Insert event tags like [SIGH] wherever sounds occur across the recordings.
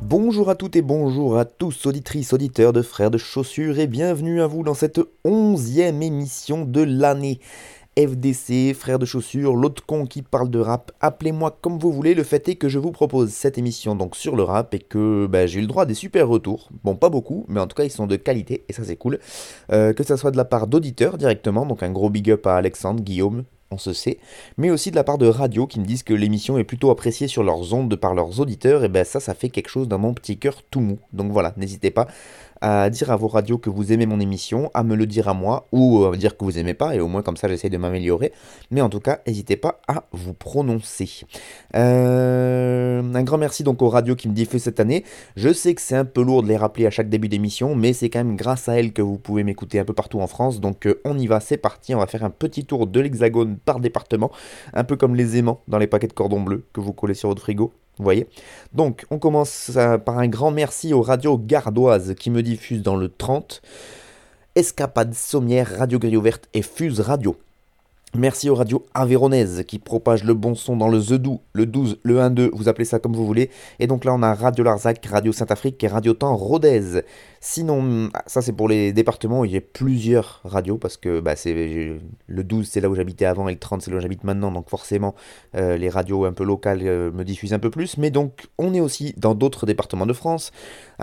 Bonjour à toutes et bonjour à tous, auditrices, auditeurs de Frères de Chaussures, et bienvenue à vous dans cette onzième émission de l'année. FDC, Frères de Chaussures, l'autre con qui parle de rap, appelez-moi comme vous voulez, le fait est que je vous propose cette émission donc sur le rap et que bah, j'ai eu le droit à des super retours, bon pas beaucoup, mais en tout cas ils sont de qualité et ça c'est cool, Euh, que ça soit de la part d'auditeurs directement, donc un gros big up à Alexandre, Guillaume, on se sait, mais aussi de la part de radio qui me disent que l'émission est plutôt appréciée sur leurs ondes par leurs auditeurs, et ben ça, ça fait quelque chose dans mon petit cœur tout mou. Donc voilà, n'hésitez pas à dire à vos radios que vous aimez mon émission, à me le dire à moi, ou à dire que vous aimez pas, et au moins comme ça j'essaye de m'améliorer. Mais en tout cas, n'hésitez pas à vous prononcer. Euh, un grand merci donc aux radios qui me diffusent cette année. Je sais que c'est un peu lourd de les rappeler à chaque début d'émission, mais c'est quand même grâce à elles que vous pouvez m'écouter un peu partout en France. Donc euh, on y va, c'est parti, on va faire un petit tour de l'hexagone par département, un peu comme les aimants dans les paquets de cordon bleu que vous collez sur votre frigo. Vous voyez Donc, on commence euh, par un grand merci aux radios gardoises qui me diffusent dans le 30. Escapade Sommière, Radio Grille Ouverte et Fuse Radio. Merci aux radios avéronaises qui propagent le bon son dans le The Doux, le 12, le 1-2, vous appelez ça comme vous voulez. Et donc là, on a Radio Larzac, Radio Saint-Afrique et Radio Temps Rodez. Sinon, ah, ça c'est pour les départements où il y a plusieurs radios parce que bah, c'est le 12 c'est là où j'habitais avant et le 30 c'est là où j'habite maintenant. Donc forcément, euh, les radios un peu locales euh, me diffusent un peu plus. Mais donc, on est aussi dans d'autres départements de France.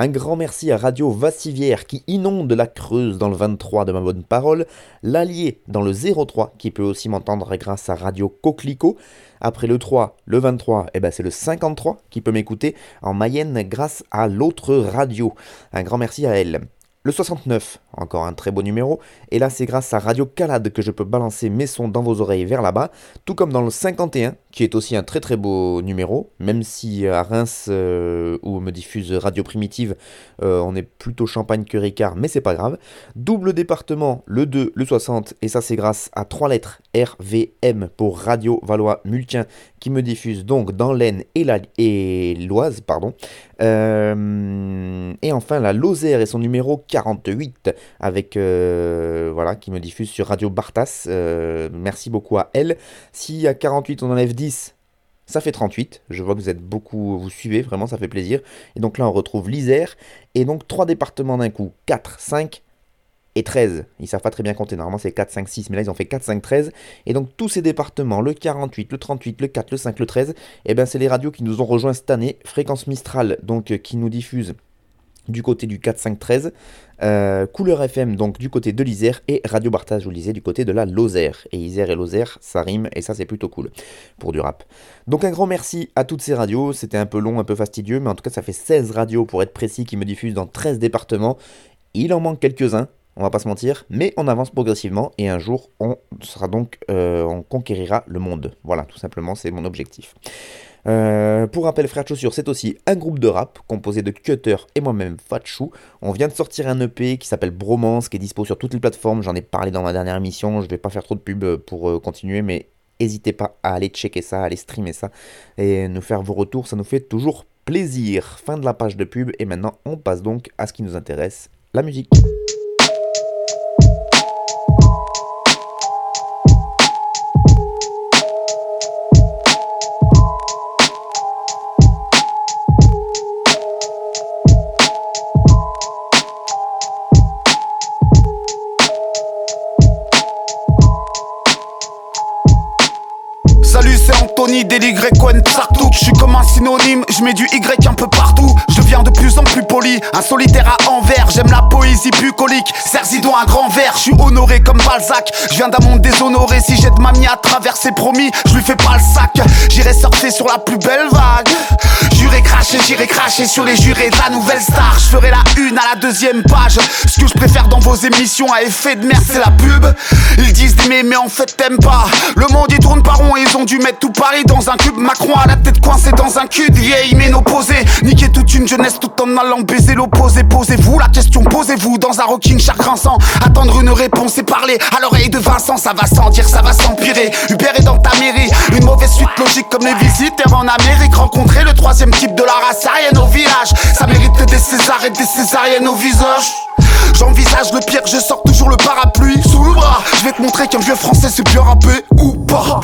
Un grand merci à Radio Vassivière qui inonde la Creuse dans le 23 de ma bonne parole. L'Allier dans le 03 qui peut aussi m'entendre grâce à Radio Coquelicot. Après le 3, le 23, eh ben c'est le 53 qui peut m'écouter en Mayenne grâce à l'autre radio. Un grand merci à elle. Le 69, encore un très beau numéro, et là c'est grâce à Radio Calade que je peux balancer mes sons dans vos oreilles vers là-bas, tout comme dans le 51, qui est aussi un très très beau numéro, même si à Reims, euh, où me diffuse Radio Primitive, euh, on est plutôt champagne que Ricard, mais c'est pas grave. Double département, le 2, le 60, et ça c'est grâce à trois lettres RVM pour Radio Valois Multien, qui me diffuse donc dans l'Aisne et l'Oise, pardon. Euh, et enfin la Lozère et son numéro 48 avec voilà qui me diffuse sur Radio Bartas. Merci beaucoup à elle. Si à 48 on enlève 10, ça fait 38. Je vois que vous êtes beaucoup, vous suivez vraiment, ça fait plaisir. Et donc là on retrouve l'Isère et donc trois départements d'un coup, 4, 5 et 13. Ils savent pas très bien compter. Normalement, c'est 4, 5, 6. Mais là, ils ont fait 4, 5, 13. Et donc, tous ces départements, le 48, le 38, le 4, le 5, le 13, eh ben, c'est les radios qui nous ont rejoints cette année. Fréquence Mistral, donc, euh, qui nous diffuse du côté du 4, 5, 13. Euh, Couleur FM, donc, du côté de l'Isère. Et Radio Barthas, je vous disais, du côté de la Lozère. Et Isère et Lozère, ça rime. Et ça, c'est plutôt cool pour du rap. Donc, un grand merci à toutes ces radios. C'était un peu long, un peu fastidieux. Mais en tout cas, ça fait 16 radios, pour être précis, qui me diffusent dans 13 départements. Il en manque quelques-uns on va pas se mentir, mais on avance progressivement et un jour on sera donc euh, on conquérira le monde. Voilà, tout simplement, c'est mon objectif. Euh, pour rappel, Frères de Chaussures, c'est aussi un groupe de rap composé de Cutter et moi-même Fatchou. On vient de sortir un EP qui s'appelle Bromance, qui est dispo sur toutes les plateformes. J'en ai parlé dans ma dernière émission. Je vais pas faire trop de pub pour euh, continuer, mais n'hésitez pas à aller checker ça, à aller streamer ça et nous faire vos retours. Ça nous fait toujours plaisir. Fin de la page de pub et maintenant on passe donc à ce qui nous intéresse, la musique. Anthony, déligré Sartouk Je suis comme un synonyme, je mets du Y un peu partout. Je deviens de plus en plus poli, un solitaire à envers. J'aime la poésie bucolique, Cerzidon un grand verre Je suis honoré comme Balzac, je viens d'un monde déshonoré. Si j'aide mamie à traverser promis, je lui fais pas le sac. J'irai surfer sur la plus belle vague. J'irai cracher, j'irai cracher sur les jurés de la nouvelle star. Je ferai la une à la deuxième page. Ce que je préfère dans vos émissions à effet de merde, c'est la pub. Ils disent d'aimer, mais en fait t'aimes pas. Le monde il tourne par rond, ils ont dû mettre tout Paris dans un cube. Macron à la tête coincée dans un cul de vieille ménopausée. Niquer toute une jeunesse tout en allant baiser l'opposé. Posez-vous la question, posez-vous dans un rocking chaque Vincent. Attendre une réponse et parler à l'oreille de Vincent, ça va sans dire, ça va s'empirer. Hubert est dans ta mairie, une mauvaise suite logique comme les visiteurs en Amérique. Rencontrer le troisième type de la race aryenne au village, ça mérite des Césars et des Césariennes au visage. J'envisage le pire, je sors toujours le parapluie sous le bras. Je vais te montrer qu'un vieux français c'est bien rappé ou pas.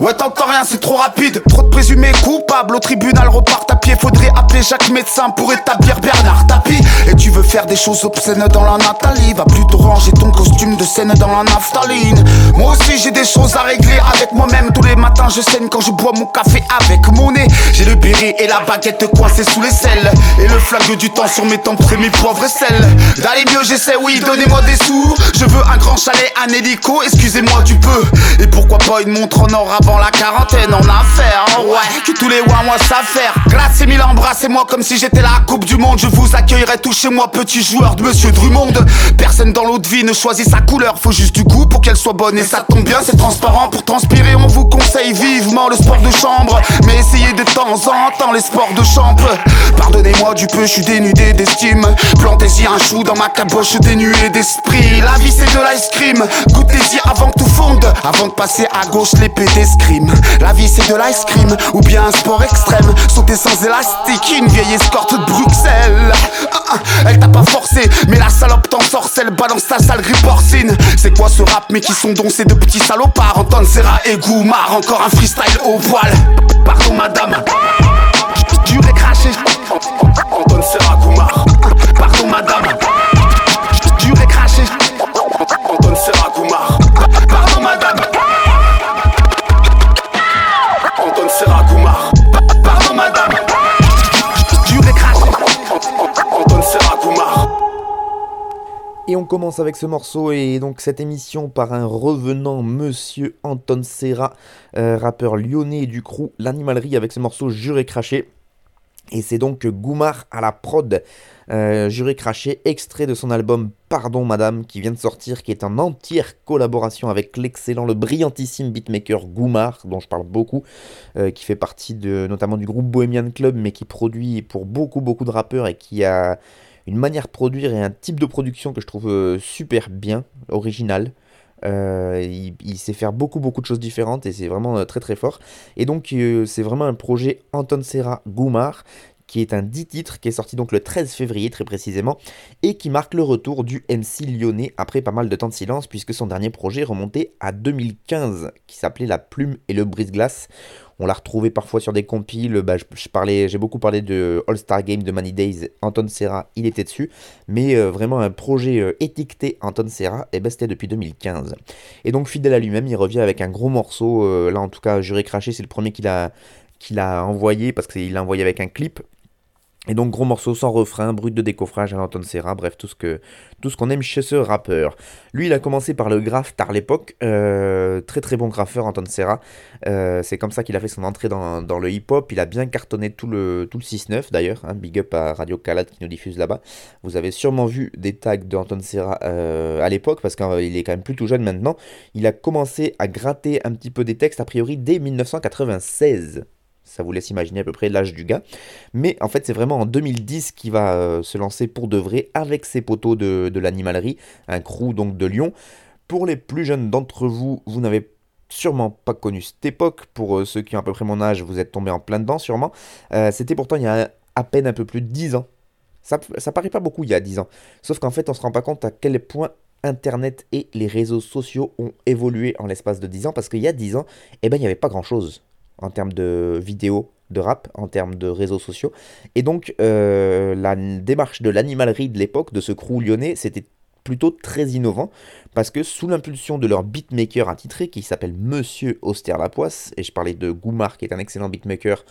Ouais, t'entends rien, c'est trop rapide. Trop de présumés coupables au tribunal repartent à pied. Faudrait appeler Jacques médecin pour établir Bernard Tapie. Et tu veux faire des choses obscènes dans la Nathalie. Va plutôt ranger ton costume de scène dans la naphtaline. Moi aussi, j'ai des choses à régler avec moi-même. Tous les matins, je saigne quand je bois mon café avec mon nez. J'ai le béret et la baguette coincée sous les selles. Et le flag du temps sur mes tempes, mes poivres et sel. D'aller mieux, j'essaie, oui, donnez-moi des sous. Je veux un grand chalet, un hélico, excusez-moi du peu. Et pourquoi pas une montre en or la quarantaine en affaire Ouais, que tous les mois moi ça faire. Glace et mille embrassez-moi comme si j'étais la coupe du monde. Je vous accueillerai tout chez moi petit joueur de Monsieur Drummond. Personne dans l'autre vie ne choisit sa couleur. Faut juste du goût pour qu'elle soit bonne Et ça tombe bien c'est transparent. Pour transpirer on vous conseille vivement le sport de chambre. Mais essayez de temps en temps les sports de chambre. Pardonnez-moi du peu je suis dénudé d'estime. Plantez-y un chou dans ma caboche dénuée d'esprit. La vie c'est de l'ice cream. Goûtez-y avant que tout fonde. Avant de passer à gauche l'épée La vie c'est de l'ice cream ou bien un sport extrême. Sauter sans élastique, une vieille escorte de Bruxelles. Ah, ah, Elle t'a pas forcé, mais la salope t'ensorcelle Balance ta salerie porcine. C'est quoi ce rap mais qui sont donc ces deux petits salopards? Anton Serra et Goumar, encore un freestyle au poil Pardon madame. Et craché Et on commence avec ce morceau et donc cette émission par un revenant monsieur Anton Serra, euh, rappeur lyonnais du crew L'Animalerie avec ce morceau Juré Craché. Et c'est donc Goumar à la prod, euh, Juré Craché, extrait de son album Pardon Madame qui vient de sortir, qui est en entière collaboration avec l'excellent, le brillantissime beatmaker Goumar, dont je parle beaucoup, euh, qui fait partie de, notamment du groupe Bohemian Club, mais qui produit pour beaucoup beaucoup de rappeurs et qui a une manière de produire et un type de production que je trouve euh, super bien, original. Euh, il, sait faire beaucoup beaucoup de choses différentes et c'est vraiment euh, très très fort. Et donc c'est vraiment un projet Anton Serra Goumar qui est un 10 titres qui est sorti donc le 13 février très précisément et qui marque le retour du MC lyonnais après pas mal de temps de silence puisque son dernier projet remontait à 2015 qui s'appelait La Plume et le Brise-Glace. On l'a retrouvé parfois sur des compiles. Bah, je, j'ai beaucoup parlé de All-Star Game de Money Days. Anton Serra, il était dessus. Mais euh, vraiment un projet euh, étiqueté Anton Serra, et ben c'était depuis 2015. Et donc fidèle à lui-même, il revient avec un gros morceau. euh, là en tout cas, Juré Craché, c'est le premier qu'il a, qu'il a envoyé parce qu'il l'a envoyé avec un clip. Et donc gros morceau sans refrain, brut de décoffrage à l'Anton Serra, bref tout ce que tout ce qu'on aime chez ce rappeur. Lui il a commencé par le graphe tard l'époque, euh, très très bon graffeur Anton Serra. Euh, c'est comme ça qu'il a fait son entrée dans, dans le hip-hop. Il a bien cartonné tout le, tout le 6-9 d'ailleurs. hein. big up à Radio Calade qui nous diffuse là-bas. Vous avez sûrement vu des tags de Anton Serra euh, à l'époque parce qu'il est quand même plutôt jeune maintenant. Il a commencé à gratter un petit peu des textes a priori dès 1996. Ça vous laisse imaginer à peu près l'âge du gars. Mais en fait, c'est vraiment en 2010 qu'il va euh, se lancer pour de vrai avec ses poteaux de, de l'animalerie, un crew donc de Lyon. Pour les plus jeunes d'entre vous, vous n'avez sûrement pas connu cette époque. Pour euh, ceux qui ont à peu près mon âge, vous êtes tombés en plein dedans sûrement. Euh, C'était pourtant il y a à peine un peu plus de 10 ans. Ça, ça paraît pas beaucoup il y a 10 ans. Sauf qu'en fait, on se rend pas compte à quel point Internet et les réseaux sociaux ont évolué en l'espace de 10 ans. Parce qu'il y a 10 ans, eh ben, il n'y avait pas grand-chose en termes de vidéos, de rap, en termes de réseaux sociaux. Et donc, euh, la démarche de l'animalerie de l'époque, de ce crew lyonnais, c'était plutôt très innovant parce que sous l'impulsion de leur beatmaker attitré qui s'appelle Monsieur Auster Lapoisse, et je parlais de Goumar qui est un excellent beatmaker,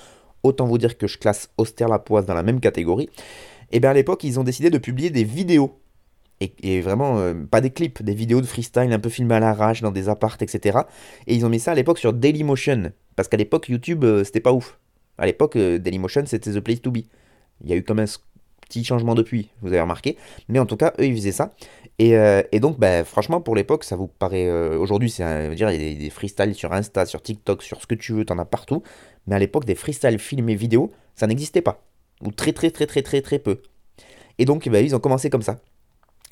autant vous dire que je classe Auster Lapoisse dans la même catégorie, et bien à l'époque ils ont décidé de publier des vidéos et, vraiment euh, pas des clips, des vidéos de freestyle un peu filmées à l'arrache dans des appartes, etc. Et ils ont mis ça à l'époque sur Dailymotion, parce qu'à l'époque YouTube euh, c'était pas ouf. À l'époque euh, Dailymotion c'était the place to be. Il y a eu même un petit changement depuis, vous avez remarqué. Mais en tout cas eux ils faisaient ça. Et, euh, donc bah, franchement pour l'époque ça vous paraît euh, aujourd'hui c'est dire il y a des, des freestyles sur Insta, sur TikTok, sur ce que tu veux, t'en as partout. Mais à l'époque des freestyles filmés vidéo ça n'existait pas ou très très très très très très peu. Et donc bah, ils ont commencé comme ça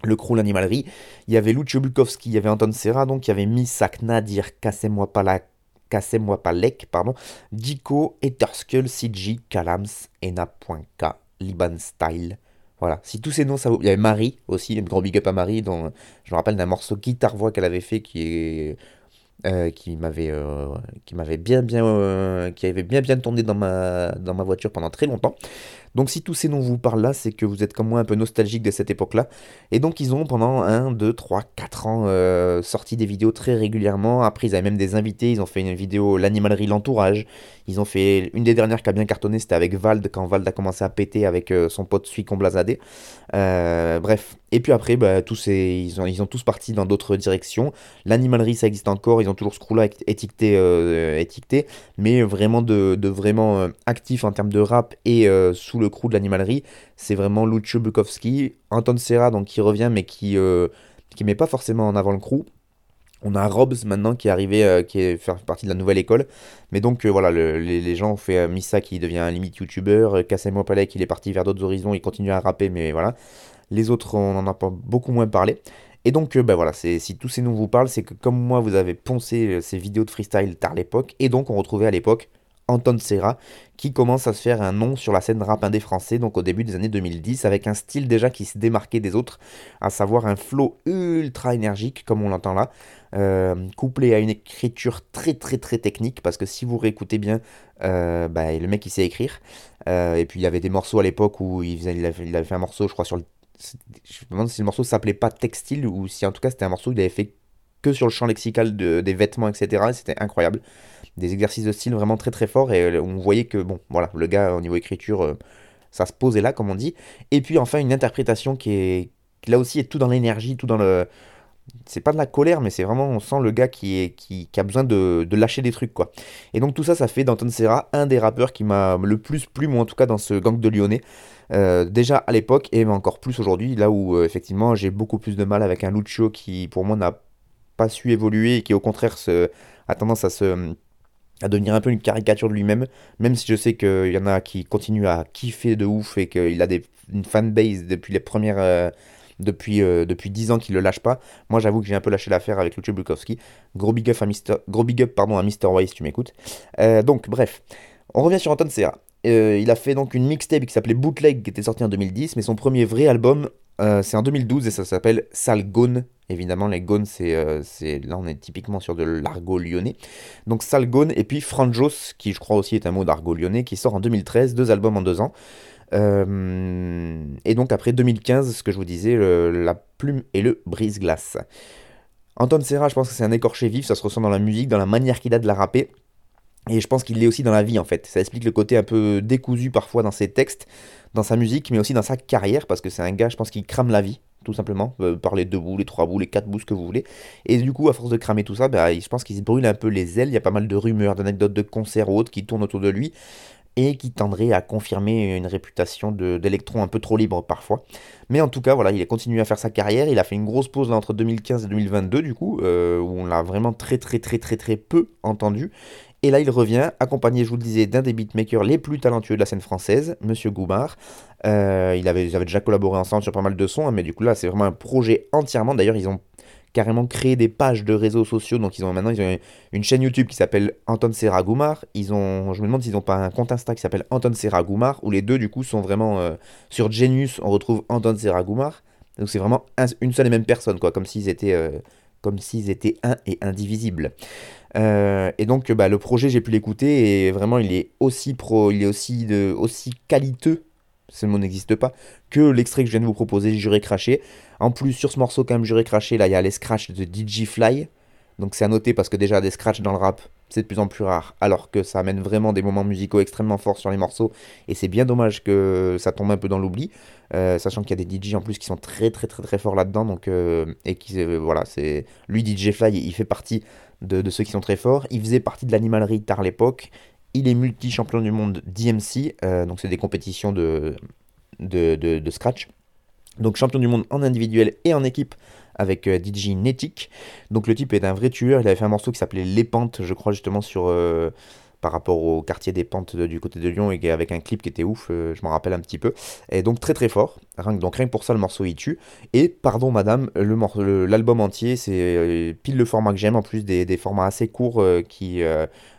le crew l'animalerie. Il y avait Lucio Bukowski, il y avait Anton Serra, donc il y avait Misak, Nadir, Kassem-moi pas la Kassem-moi pas Lek, pardon, Dico, Eterskull, CG, Kalams, Ena.k, Liban Style. Voilà, si tous ces noms, ça vous... Il y avait Marie aussi, un gros big up à Marie, dont je me rappelle d'un morceau guitare-voix qu'elle avait fait qui euh, qui m'avait euh, qui m'avait bien bien euh, qui avait bien bien tourné dans ma dans ma voiture pendant très longtemps donc si tous ces noms vous parlent là, c'est que vous êtes comme moi un peu nostalgique de cette époque-là. Et donc ils ont pendant 1, 2, 3, 4 ans euh, sorti des vidéos très régulièrement. Après ils avaient même des invités, ils ont fait une vidéo L'animalerie, l'entourage. Ils ont fait une des dernières qui a bien cartonné, c'était avec Vald, quand Vald a commencé à péter avec euh, son pote Suicon Blazadé. Euh, bref. Et puis après, bah, tous ils, ont, tous parti dans d'autres directions. L'animalerie, ça existe encore, ils ont toujours ce crew-là étiqueté, étiqueté, mais vraiment de, de vraiment actif en termes de rap et sous le crew de l'animalerie, c'est vraiment Lucio Bukowski, Anton Serra, donc qui revient, mais qui, euh, qui met pas forcément en avant le crew. On a Robs maintenant qui est arrivé, euh, qui est fait partie de la nouvelle école. Mais donc euh, voilà, le- les, les gens ont fait euh, Missa qui devient un limite youtubeur, Kassem Wapalek il est parti vers d'autres horizons, il continue à rapper, mais voilà. Les autres, on en a beaucoup moins parlé. Et donc, ben voilà, si tous ces noms vous parlent, c'est que comme moi, vous avez poncé ces vidéos de freestyle tard l'époque, et donc on retrouvait à l'époque Anton Serra, qui commence à se faire un nom sur la scène rap indé français, donc au début des années 2010, avec un style déjà qui se démarquait des autres, à savoir un flow ultra énergique, comme on l'entend là, euh, couplé à une écriture très très très technique, parce que si vous réécoutez bien, euh, bah, le mec il sait écrire, Euh, et puis il y avait des morceaux à l'époque où il, avait fait un morceau, je crois, sur le... Je me demande si le morceau s'appelait pas Textile, ou si en tout cas c'était un morceau qu'il avait fait que sur le champ lexical de- des vêtements, etc. et C'était incroyable. Des exercices de style vraiment très très forts, et euh, on voyait que, bon, voilà, le gars au niveau écriture, euh, ça se posait là, comme on dit. Et puis enfin une interprétation qui est... qui, là aussi est tout dans l'énergie, tout dans le c'est pas de la colère, mais c'est vraiment, on sent le gars qui, est, qui, a besoin de, de lâcher des trucs, quoi. Et donc tout ça, ça fait d'Anton Serra un des rappeurs qui m'a le plus plu, moi en tout cas, dans ce gang de Lyonnais. Euh, déjà à l'époque, et encore plus aujourd'hui, là où effectivement j'ai beaucoup plus de mal avec un Lucio qui, pour moi, n'a pas su évoluer et qui, au contraire, se, a tendance à se à devenir un peu une caricature de lui-même, même si je sais qu'il y en a qui continuent à kiffer de ouf et qu'il a des, une fanbase depuis les premières... euh, depuis, euh, depuis 10 ans qu'il le lâche pas. Moi, j'avoue que j'ai un peu lâché l'affaire avec Lucio Bukowski. Gros big up à Mister, gros big pardon, à Mr. Way si tu m'écoutes. Euh, donc, bref, on revient sur Anton Serra. Euh, il a fait donc une mixtape qui s'appelait Bootleg, qui était sortie en 2010, mais son premier vrai album, euh, c'est en 2012 et ça s'appelle Sale Gone. Évidemment, les Gones, c'est, euh, c'est là, on est typiquement sur de l'argot lyonnais. Donc Sale Gone et puis Franjos, qui je crois aussi est un mot d'argot lyonnais, qui sort en 2013, deux albums en deux ans. Euh, et donc après 2015, ce que je vous disais, la plume et le brise-glace. Anton Serra, je pense que c'est un écorché vif, ça se ressent dans la musique, dans la manière qu'il a de la rapper. Et je pense qu'il l'est aussi dans la vie en fait. Ça explique le côté un peu décousu parfois dans ses textes, dans sa musique, mais aussi dans sa carrière, parce que c'est un gars, je pense, qui crame la vie, tout simplement, euh, par les deux bouts, les trois bouts, les quatre bouts, ce que vous voulez. Et du coup, à force de cramer tout ça, bah, je pense qu'il se brûle un peu les ailes. Il y a pas mal de rumeurs, d'anecdotes de concerts ou autres qui tournent autour de lui et qui tendraient à confirmer une réputation d'électron un peu trop libre parfois. Mais en tout cas, voilà, il a continué à faire sa carrière. Il a fait une grosse pause entre 2015 et 2022, du coup, euh, où on l'a vraiment très, très, très, très, très peu entendu. Et là, il revient, accompagné, je vous le disais, d'un des beatmakers les plus talentueux de la scène française, Monsieur Goumar. Euh, ils avaient déjà collaboré ensemble sur pas mal de sons, hein, mais du coup, là, c'est vraiment un projet entièrement. D'ailleurs, ils ont carrément créé des pages de réseaux sociaux. Donc, ils ont maintenant ils ont une chaîne YouTube qui s'appelle Anton Serra Goumar. Ils ont, je me demande s'ils n'ont pas un compte Insta qui s'appelle Anton Serra Goumar, où les deux, du coup, sont vraiment euh, sur Genius. On retrouve Anton Serra Goumar. Donc, c'est vraiment un- une seule et même personne, quoi, comme s'ils étaient. euh, comme s'ils étaient un et indivisibles. Euh, et donc, bah, le projet, j'ai pu l'écouter et vraiment, il est aussi pro, il est aussi, de, aussi qualiteux, ce mot n'existe pas, que l'extrait que je viens de vous proposer, Juré Craché. En plus, sur ce morceau, quand même, Juré Craché, là, il y a les scratchs de DJ Fly. Donc, c'est à noter parce que déjà, des scratchs dans le rap, c'est de plus en plus rare, alors que ça amène vraiment des moments musicaux extrêmement forts sur les morceaux, et c'est bien dommage que ça tombe un peu dans l'oubli, euh, sachant qu'il y a des DJ en plus qui sont très très très très forts là-dedans, donc euh, et qui voilà, c'est lui DJ Fly, il fait partie de, ceux qui sont très forts, il faisait partie de l'animalerie tard l'époque, il est multi-champion du monde DMC, donc c'est des compétitions de scratch. Donc champion du monde en individuel et en équipe avec euh, DJ Netic. Donc le type est un vrai tueur. Il avait fait un morceau qui s'appelait Les Pentes, je crois justement sur euh, par rapport au quartier des Pentes du côté de Lyon avec un clip qui était ouf, euh, je m'en rappelle un petit peu. Et donc très très fort. Donc rien que pour ça le morceau il tue. Et pardon madame, l'album entier c'est pile le format que j'aime en plus des, des, formats assez courts qui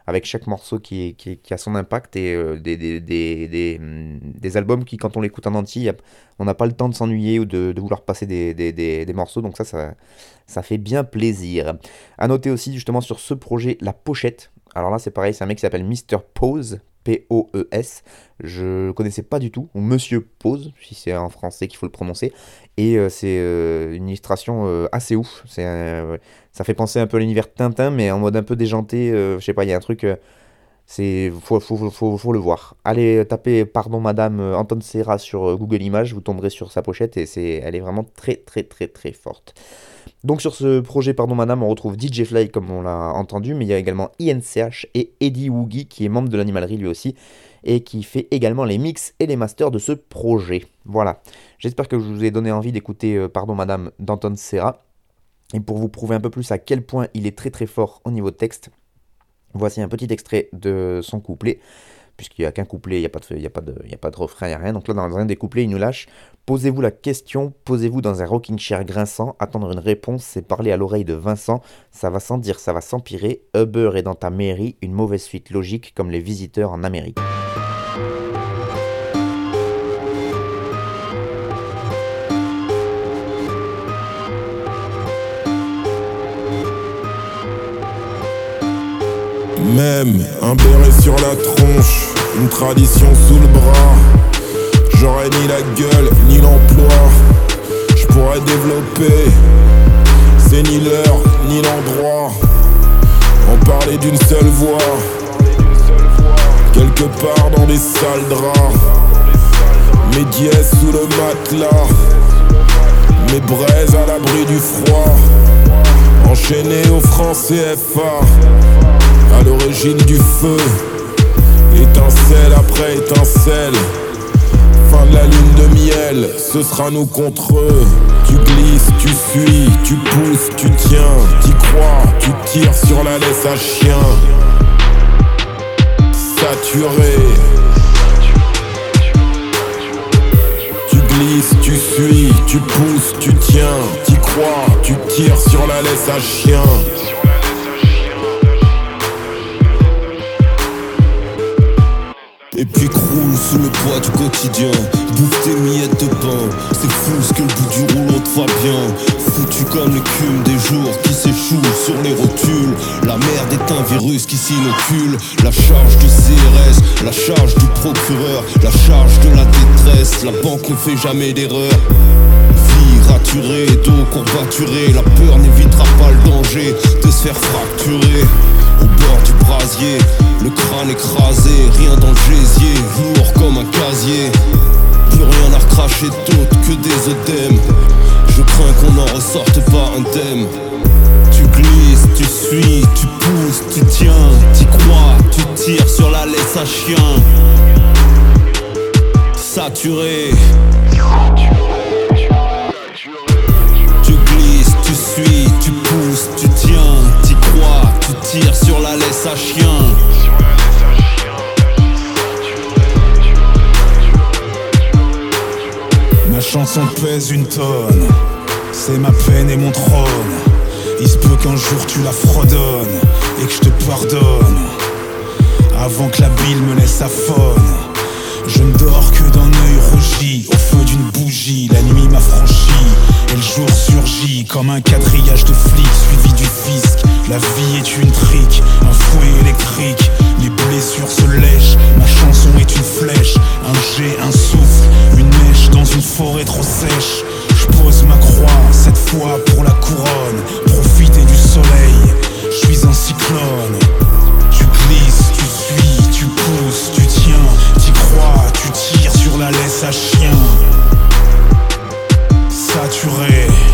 avec chaque morceau qui, qui, a son impact et euh, des, des, des, mm, des, albums qui, quand on l'écoute en entier, on n'a pas le temps de s'ennuyer ou de, de, vouloir passer des, morceaux, donc ça, ça, ça fait bien plaisir. À noter aussi justement sur ce projet la pochette. Alors là, c'est pareil, c'est un mec qui s'appelle Mr. Pose, P-O-E-S. Je connaissais pas du tout, ou Monsieur Pose, si c'est en français qu'il faut le prononcer. Et euh, c'est euh, une illustration assez ouf. Ça fait penser un peu à l'univers Tintin, mais en mode un peu déjanté. Euh, je sais pas, il y a un truc. Euh, c'est faut, faut, faut, le voir. Allez taper pardon madame euh, Anton Serra sur Google Images, vous tomberez sur sa pochette et c'est elle est vraiment très très très très forte. Donc sur ce projet pardon madame, on retrouve DJ Fly comme on l'a entendu, mais il y a également INCH et Eddie Woogie qui est membre de l'animalerie lui aussi et qui fait également les mix et les masters de ce projet. Voilà. J'espère que je vous ai donné envie d'écouter pardon madame d'Anton Serra. Et pour vous prouver un peu plus à quel point il est très très fort au niveau de texte, voici un petit extrait de son couplet. Puisqu'il n'y a qu'un couplet, il n'y a, a, a pas de refrain, il n'y a rien. Donc là, dans un des couplets, il nous lâche Posez-vous la question, posez-vous dans un rocking chair grinçant. Attendre une réponse, c'est parler à l'oreille de Vincent. Ça va sans dire, ça va s'empirer. Uber est dans ta mairie, une mauvaise suite logique comme les visiteurs en Amérique. Même un béret sur la tronche, une tradition sous le bras. J'aurais ni la gueule, ni l'emploi. Je pourrais développer, c'est ni l'heure, ni l'endroit. On parlait d'une seule voix, quelque part dans les sales draps. Mes dièses sous le matelas, mes braises à l'abri du froid. Enchaîné au franc CFA à l'origine du feu. Étincelle après étincelle. La lune de miel, ce sera nous contre eux. Tu glisses, tu fuis, tu pousses, tu tiens, tu crois, tu tires sur la laisse à chien. Saturé. Tu glisses, tu suis, tu pousses, tu tiens, tu crois, tu tires sur la laisse à chien. Et puis croule sous le poids du quotidien. Bouffe tes miettes de pain. C'est fou ce que le bout du rouleau te va bien Foutu comme l'écume des jours qui s'échouent sur les rotules. La merde est un virus qui s'inocule. La charge du CRS, la charge du procureur La charge de la détresse, la banque ne fait jamais d'erreur. Raturée, dos courbaturé. La peur n'évitera pas le danger de se faire fracturer du brasier, le crâne écrasé, rien dans le gésier, lourd comme un casier. Plus rien à recracher d'autre que des œdèmes. Je crains qu'on n'en ressorte pas thème. Tu glisses, tu suis, tu pousses, tu tiens, tu crois, tu tires sur la laisse à chien. Saturé. Tu tires sur la laisse à chien. Ma chanson pèse une tonne, c'est ma peine et mon trône. Il se peut qu'un jour tu la fredonnes et que je te pardonne. Avant que la bile me laisse faune Je ne dors que d'un œil rougi, la nuit m'affranchit et le jour surgit comme un quadrillage de flics suivi du fisc. La vie est une trique, un fouet électrique. Les blessures se lèchent, ma chanson est une flèche, un jet, un souffle, une mèche dans une forêt trop sèche. Je pose ma croix, cette fois pour la couronne, profiter du soleil, je suis un cyclone. Tu glisses, tu suis, tu pousses, tu tiens, t'y crois, tu tires sur la laisse à chien saturé.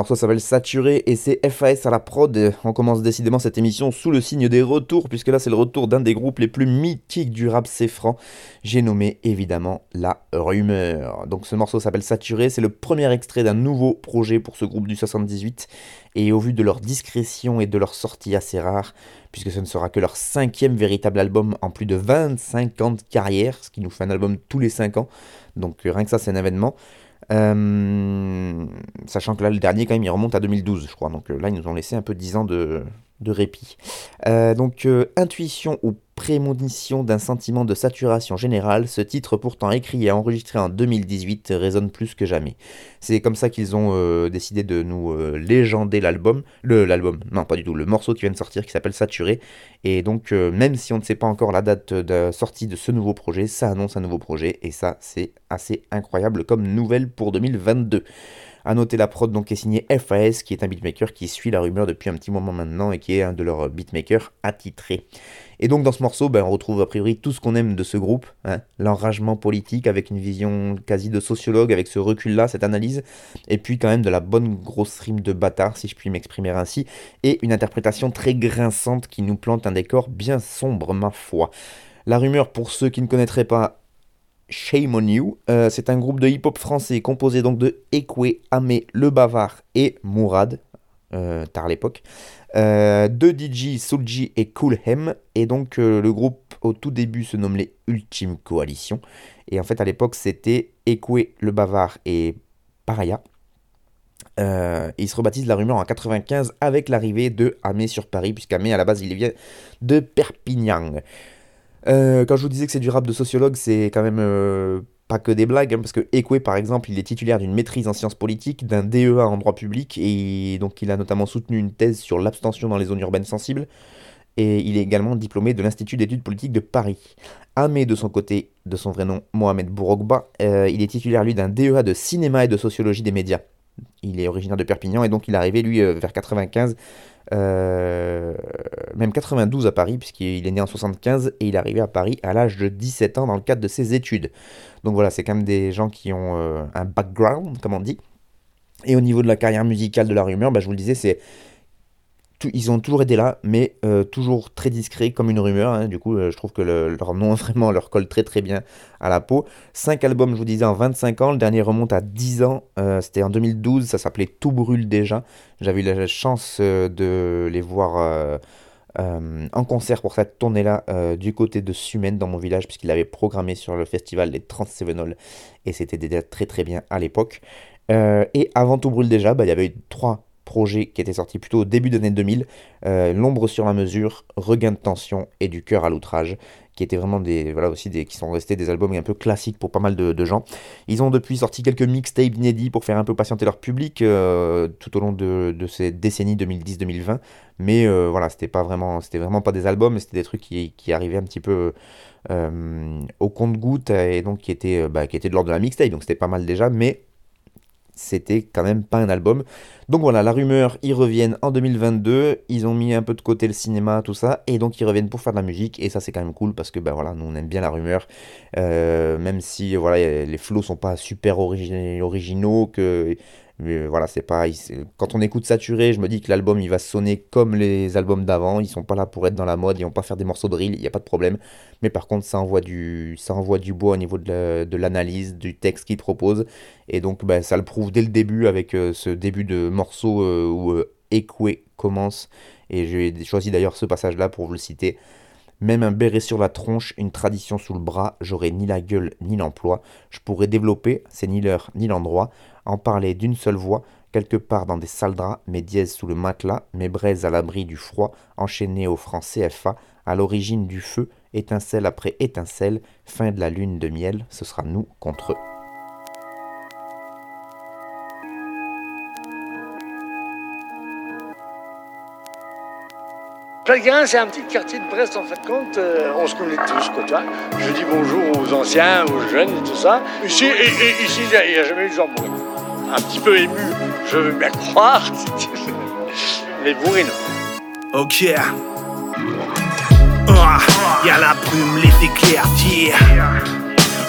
Morceau s'appelle Saturé et c'est FAS à la prod. On commence décidément cette émission sous le signe des retours, puisque là c'est le retour d'un des groupes les plus mythiques du rap franc. J'ai nommé évidemment La Rumeur. Donc ce morceau s'appelle Saturé, c'est le premier extrait d'un nouveau projet pour ce groupe du 78. Et au vu de leur discrétion et de leur sortie assez rare, puisque ce ne sera que leur cinquième véritable album en plus de 25 ans de carrière, ce qui nous fait un album tous les 5 ans. Donc rien que ça c'est un événement. Euh, sachant que là, le dernier, quand même, il remonte à 2012, je crois. Donc euh, là, ils nous ont laissé un peu 10 ans de, de répit. Euh, donc, intuition ou prémonition d'un sentiment de saturation générale, ce titre pourtant écrit et enregistré en 2018 résonne plus que jamais. C'est comme ça qu'ils ont décidé de nous légender l'album, l'album, non pas du tout, le morceau qui vient de sortir qui s'appelle Saturé. Et donc même si on ne sait pas encore la date de sortie de ce nouveau projet, ça annonce un nouveau projet et ça c'est assez incroyable comme nouvelle pour 2022. A noter la prod donc est signée FAS, qui est un beatmaker qui suit la rumeur depuis un petit moment maintenant et qui est un de leurs beatmakers attitrés. Et donc dans ce morceau, ben, on retrouve a priori tout ce qu'on aime de ce groupe, hein. l'enragement politique avec une vision quasi de sociologue, avec ce recul-là, cette analyse, et puis quand même de la bonne grosse rime de bâtard, si je puis m'exprimer ainsi, et une interprétation très grinçante qui nous plante un décor bien sombre, ma foi. La rumeur, pour ceux qui ne connaîtraient pas, Shame on You. Euh, c'est un groupe de hip-hop français composé donc de Ekwe, Amé, Le Bavard et Mourad, euh, tard l'époque. Euh, de DJ, Soulji et Coolhem. Et donc le groupe au tout début se nommait Ultime Coalition. Et en fait à l'époque c'était Ekwe, Le Bavard et Paraya. ils se rebaptisent la rumeur en 95 avec l'arrivée de Amé sur Paris, puisqu'Amé à la base il vient de Perpignan. Euh, quand je vous disais que c'est du rap de sociologue, c'est quand même euh, pas que des blagues, hein, parce que Ekwe, par exemple, il est titulaire d'une maîtrise en sciences politiques, d'un DEA en droit public, et donc il a notamment soutenu une thèse sur l'abstention dans les zones urbaines sensibles, et il est également diplômé de l'Institut d'études politiques de Paris. Amé, de son côté, de son vrai nom Mohamed Bourogba, euh, il est titulaire, lui, d'un DEA de cinéma et de sociologie des médias. Il est originaire de Perpignan, et donc il est arrivé, lui, vers 95 euh, même 92 à Paris, puisqu'il est né en 75 et il est arrivé à Paris à l'âge de 17 ans dans le cadre de ses études. Donc voilà, c'est quand même des gens qui ont euh, un background, comme on dit. Et au niveau de la carrière musicale de la rumeur, bah, je vous le disais, c'est ils ont toujours été là, mais euh, toujours très discrets comme une rumeur. Hein. Du coup, euh, je trouve que leur nom [LAUGHS] vraiment leur colle très très bien à la peau. 5 albums, je vous disais, en 25 ans. Le dernier remonte à 10 ans. Euh, c'était en 2012. Ça s'appelait Tout brûle déjà. J'avais eu la chance de les voir en concert pour cette tournée-là du côté de Sumen dans mon village, puisqu'il avait programmé sur le festival des Trans Et c'était déjà très très bien à l'époque. et avant Tout brûle déjà, bah, il y avait eu trois projet qui était sorti plutôt au début de l'année 2000, euh, L'ombre sur la mesure, Regain de tension et Du cœur à l'outrage, qui étaient vraiment des, voilà aussi des, qui sont restés des albums un peu classiques pour pas mal de, gens. Ils ont depuis sorti quelques mixtapes inédits pour faire un peu patienter leur public euh, tout au long de, ces décennies 2010-2020, mais euh, voilà, c'était pas vraiment, c'était vraiment pas des albums, c'était des trucs qui, qui, arrivaient un petit peu au compte-goutte et donc qui étaient, bah, qui étaient de l'ordre de la mixtape, donc c'était pas mal déjà, mais c'était quand même pas un album. Donc voilà, la rumeur, ils reviennent en 2022, ils ont mis un peu de côté le cinéma, tout ça, et donc ils reviennent pour faire de la musique, et ça c'est quand même cool parce que ben voilà, nous on aime bien la rumeur, euh, même si voilà les flots sont pas super originaux, que mais voilà, c'est pas. Quand on écoute Saturé, je me dis que l'album il va sonner comme les albums d'avant. Ils sont pas là pour être dans la mode, ils vont pas faire des morceaux de drill, il n'y a pas de problème. Mais par contre, ça envoie du, ça envoie du bois au niveau de l'analyse, du texte qu'ils proposent. Et donc, bah, ça le prouve dès le début avec euh, ce début de morceau euh, où euh, Ekwe commence. Et j'ai choisi d'ailleurs ce passage-là pour vous le citer. Même un béret sur la tronche, une tradition sous le bras, j'aurais ni la gueule ni l'emploi. Je pourrais développer, c'est ni l'heure ni l'endroit, en parler d'une seule voix, quelque part dans des sales draps, mes dièses sous le matelas, mes braises à l'abri du froid, enchaînées au franc CFA, à l'origine du feu, étincelle après étincelle, fin de la lune de miel, ce sera nous contre eux. C'est un petit quartier de Brest en fait compte. Euh, on se connaît tous, quoi, tu vois. Je dis bonjour aux anciens, aux jeunes et tout ça. Ici, ici il n'y a, jamais eu de gens Un petit peu ému, je veux bien croire. [LAUGHS] Mais bourré, non. Ok. Oh, y a la brume, les éclairs,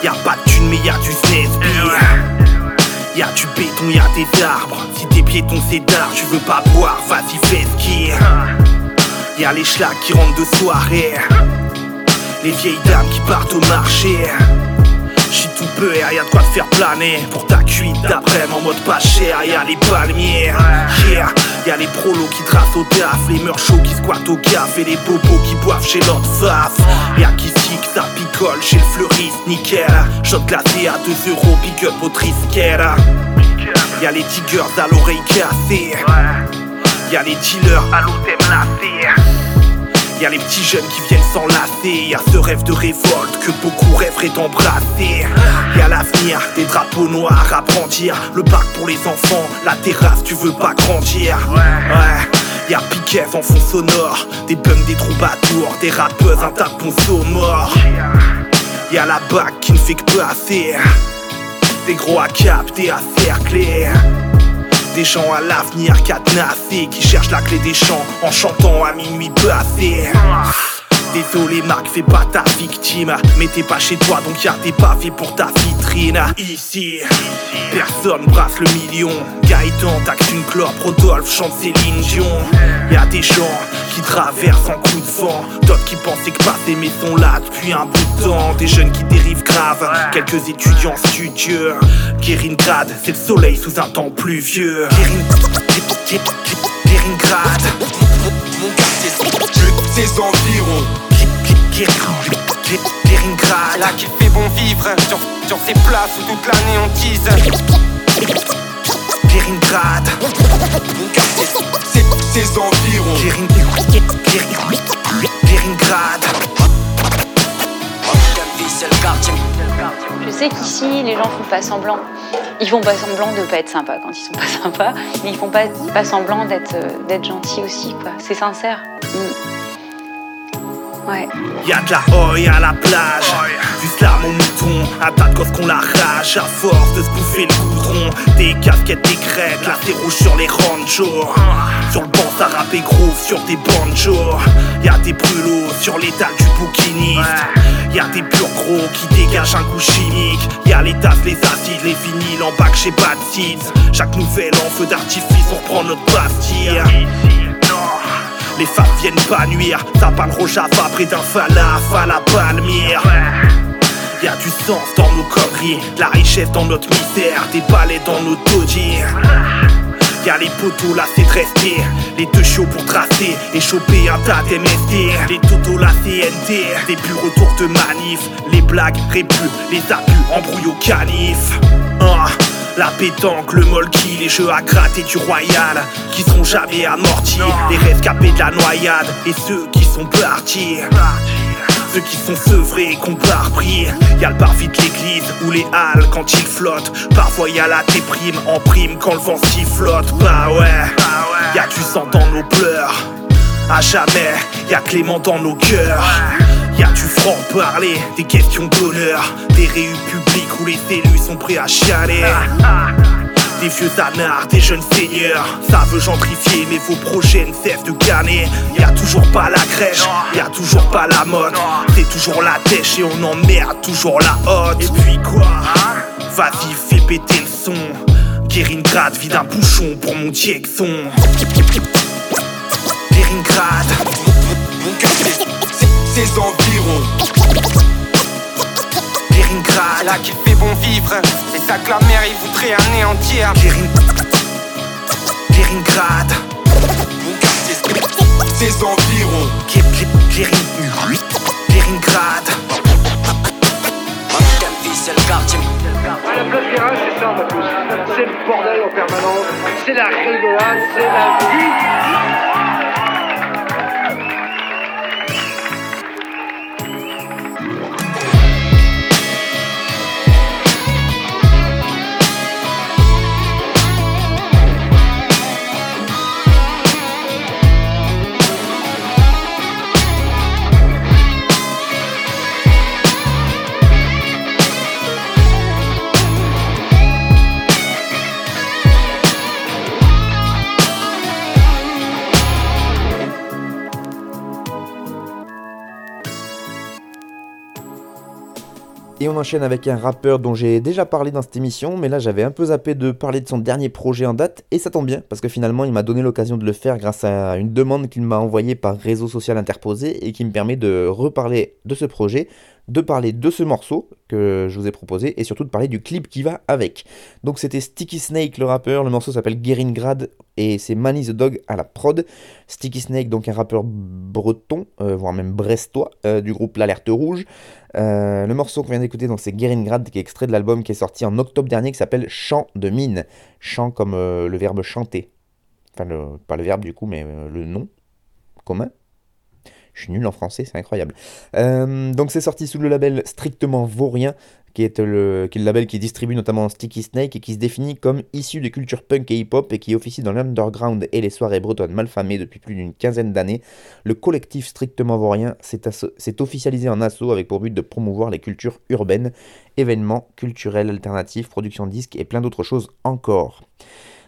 Y'a pas de thune, mais y'a du Y'a du béton, y'a des arbres. Si tes piétons c'est d'art, tu veux pas boire, vas-y fais skier. Y'a les schlags qui rentrent de soirée. Les vieilles dames qui partent au marché. J'suis tout peu et y'a de quoi te faire planer. Pour ta cuite d'après en mode pas cher. Y'a les palmiers. Yeah. Y'a les prolos qui tracent au taf. Les meurs qui squattent au café Les bobos qui boivent chez l'autre faf. Y'a qui que ça picole chez le fleuriste. Nickel. Shot glacé à 2 euros pick up au triskel. Y'a les tigers à l'oreille cassée. Y'a les dealers à l'hôtel lassé Y'a les petits jeunes qui viennent s'enlacer, y'a ce rêve de révolte que beaucoup rêveraient d'embrasser. Y'a l'avenir, des drapeaux noirs à brandir, le parc pour les enfants, la terrasse, tu veux pas grandir. Ouais. Y'a Piquet en fond sonore, des bums, des troubadours, des rappeuses, un tapon mort. Y'a la bague qui ne fait que passer, des gros à capter, à cercler. Des gens à l'avenir cadenassés qui cherchent la clé des champs en chantant à minuit passé. Désolé Marc, fais pas ta victime. Mais t'es pas chez toi donc y'a des pavés pour ta vitrine. Ici, personne brasse le million. Gaëtan taxe une clope, Rodolphe chante Céline Dion. Y'a des gens qui traversent en coup de vent D'autres qui pensaient que passer mais sont là depuis un bout de temps. Des jeunes qui dérivent grave, quelques étudiants studieux. Keringrad, c'est le soleil sous un temps pluvieux. Keringrad. Mon quartier, ses environs. Là qu'il fait bon vivre sur, sur ces places où toute l'année on tease. Quartier, ses, environs. Keringrad. Je sais qu'ici les gens font pas semblant. Ils font pas semblant de pas être sympas quand ils sont pas sympas, mais ils font pas, semblant d'être d'être gentils aussi, quoi. C'est sincère. Ouais. Y'a de la oi à la plage, du slam au mouton, un tas de coffres qu'on l'arrache à force de se bouffer le goudron. Des casquettes, des crêtes, la rouge sur les ranchos. Sur le banc, ça rappe et groove sur des banjos. Y'a des brûlots sur l'étal du bouquiniste. Y'a des purs gros qui dégagent un goût chimique. Y'a les tasses, les acides, les vinyles en bac chez Bad Seeds. Chaque nouvelle en feu d'artifice, on reprend notre pastille. Les femmes viennent pas nuire, ça parle Rojava près d'un falaf à la palmyre. Y'a du sens dans nos conneries, la richesse dans notre misère, des balais dans nos taudis. Y'a les poteaux là c'est rester Les deux chiots pour tracer et choper un tas d'MST Les totos la CNT Des bureaux retours de manif. Les blagues, rébus, les abus, embrouilles au canif. Ah, La pétanque, le molki, les jeux à gratter du royal Qui seront jamais amortis Les rescapés de la noyade Et ceux qui sont partis ceux qui sont sevrés et qu'on pas repris. Y'a le parvis de l'église ou les halles quand ils flottent. Parfois y'a la déprime en prime quand le vent flotte Bah ouais, y'a du sang dans nos pleurs. À jamais, y'a Clément dans nos cœurs. Y'a du franc-parler, des questions d'honneur, des réus publics où les élus sont prêts à chialer. [LAUGHS] Des vieux anards, des jeunes seigneurs. Ça veut gentrifier mais vos projets ne cessent de gagner Y'a toujours pas la crèche, y'a toujours pas la mode. C'est toujours la dèche et on emmerde toujours la hotte. Et puis quoi Vas-y fais péter le son. Keringrad vide un bouchon pour mon Diexon Keringrad. Mon cœur ses environs. Keringrad Là qu'il fait bon vivre ça que la mer il voudrait anéantir Keringrad Mon quartier ses environs Keringrad. C'est le quartier à la place virage, c'est ça, pousse. C'est le bordel en permanence, c'est la rigolade, c'est la vie. Et on enchaîne avec un rappeur dont j'ai déjà parlé dans cette émission, mais là j'avais un peu zappé de parler de son dernier projet en date, et ça tombe bien, parce que finalement il m'a donné l'occasion de le faire grâce à une demande qu'il m'a envoyée par réseau social interposé, et qui me permet de reparler de ce projet, de parler de ce morceau que je vous ai proposé et surtout de parler du clip qui va avec. Donc c'était Sticky Snake le rappeur, le morceau s'appelle Geringrad et c'est Manny the Dog à la prod. Sticky Snake donc un rappeur breton, euh, voire même brestois euh, du groupe L'Alerte Rouge. Euh, le morceau qu'on vient d'écouter donc c'est Geringrad qui est extrait de l'album qui est sorti en octobre dernier qui s'appelle Chant de mine. Chant comme le verbe chanter. Enfin pas le verbe du coup mais le nom commun. Je suis nul en français, c'est incroyable. Euh, donc c'est sorti sous le label strictement vaurien, qui est, le, label qui distribue notamment Sticky Snake et qui se définit comme issu de culture punk et hip-hop et qui officie dans l'underground et les soirées bretonnes malfamées depuis plus d'une quinzaine d'années. Le collectif strictement vaurien s'est officialisé en assaut avec pour but de promouvoir les cultures urbaines, événements culturels alternatifs, production de disques et plein d'autres choses encore.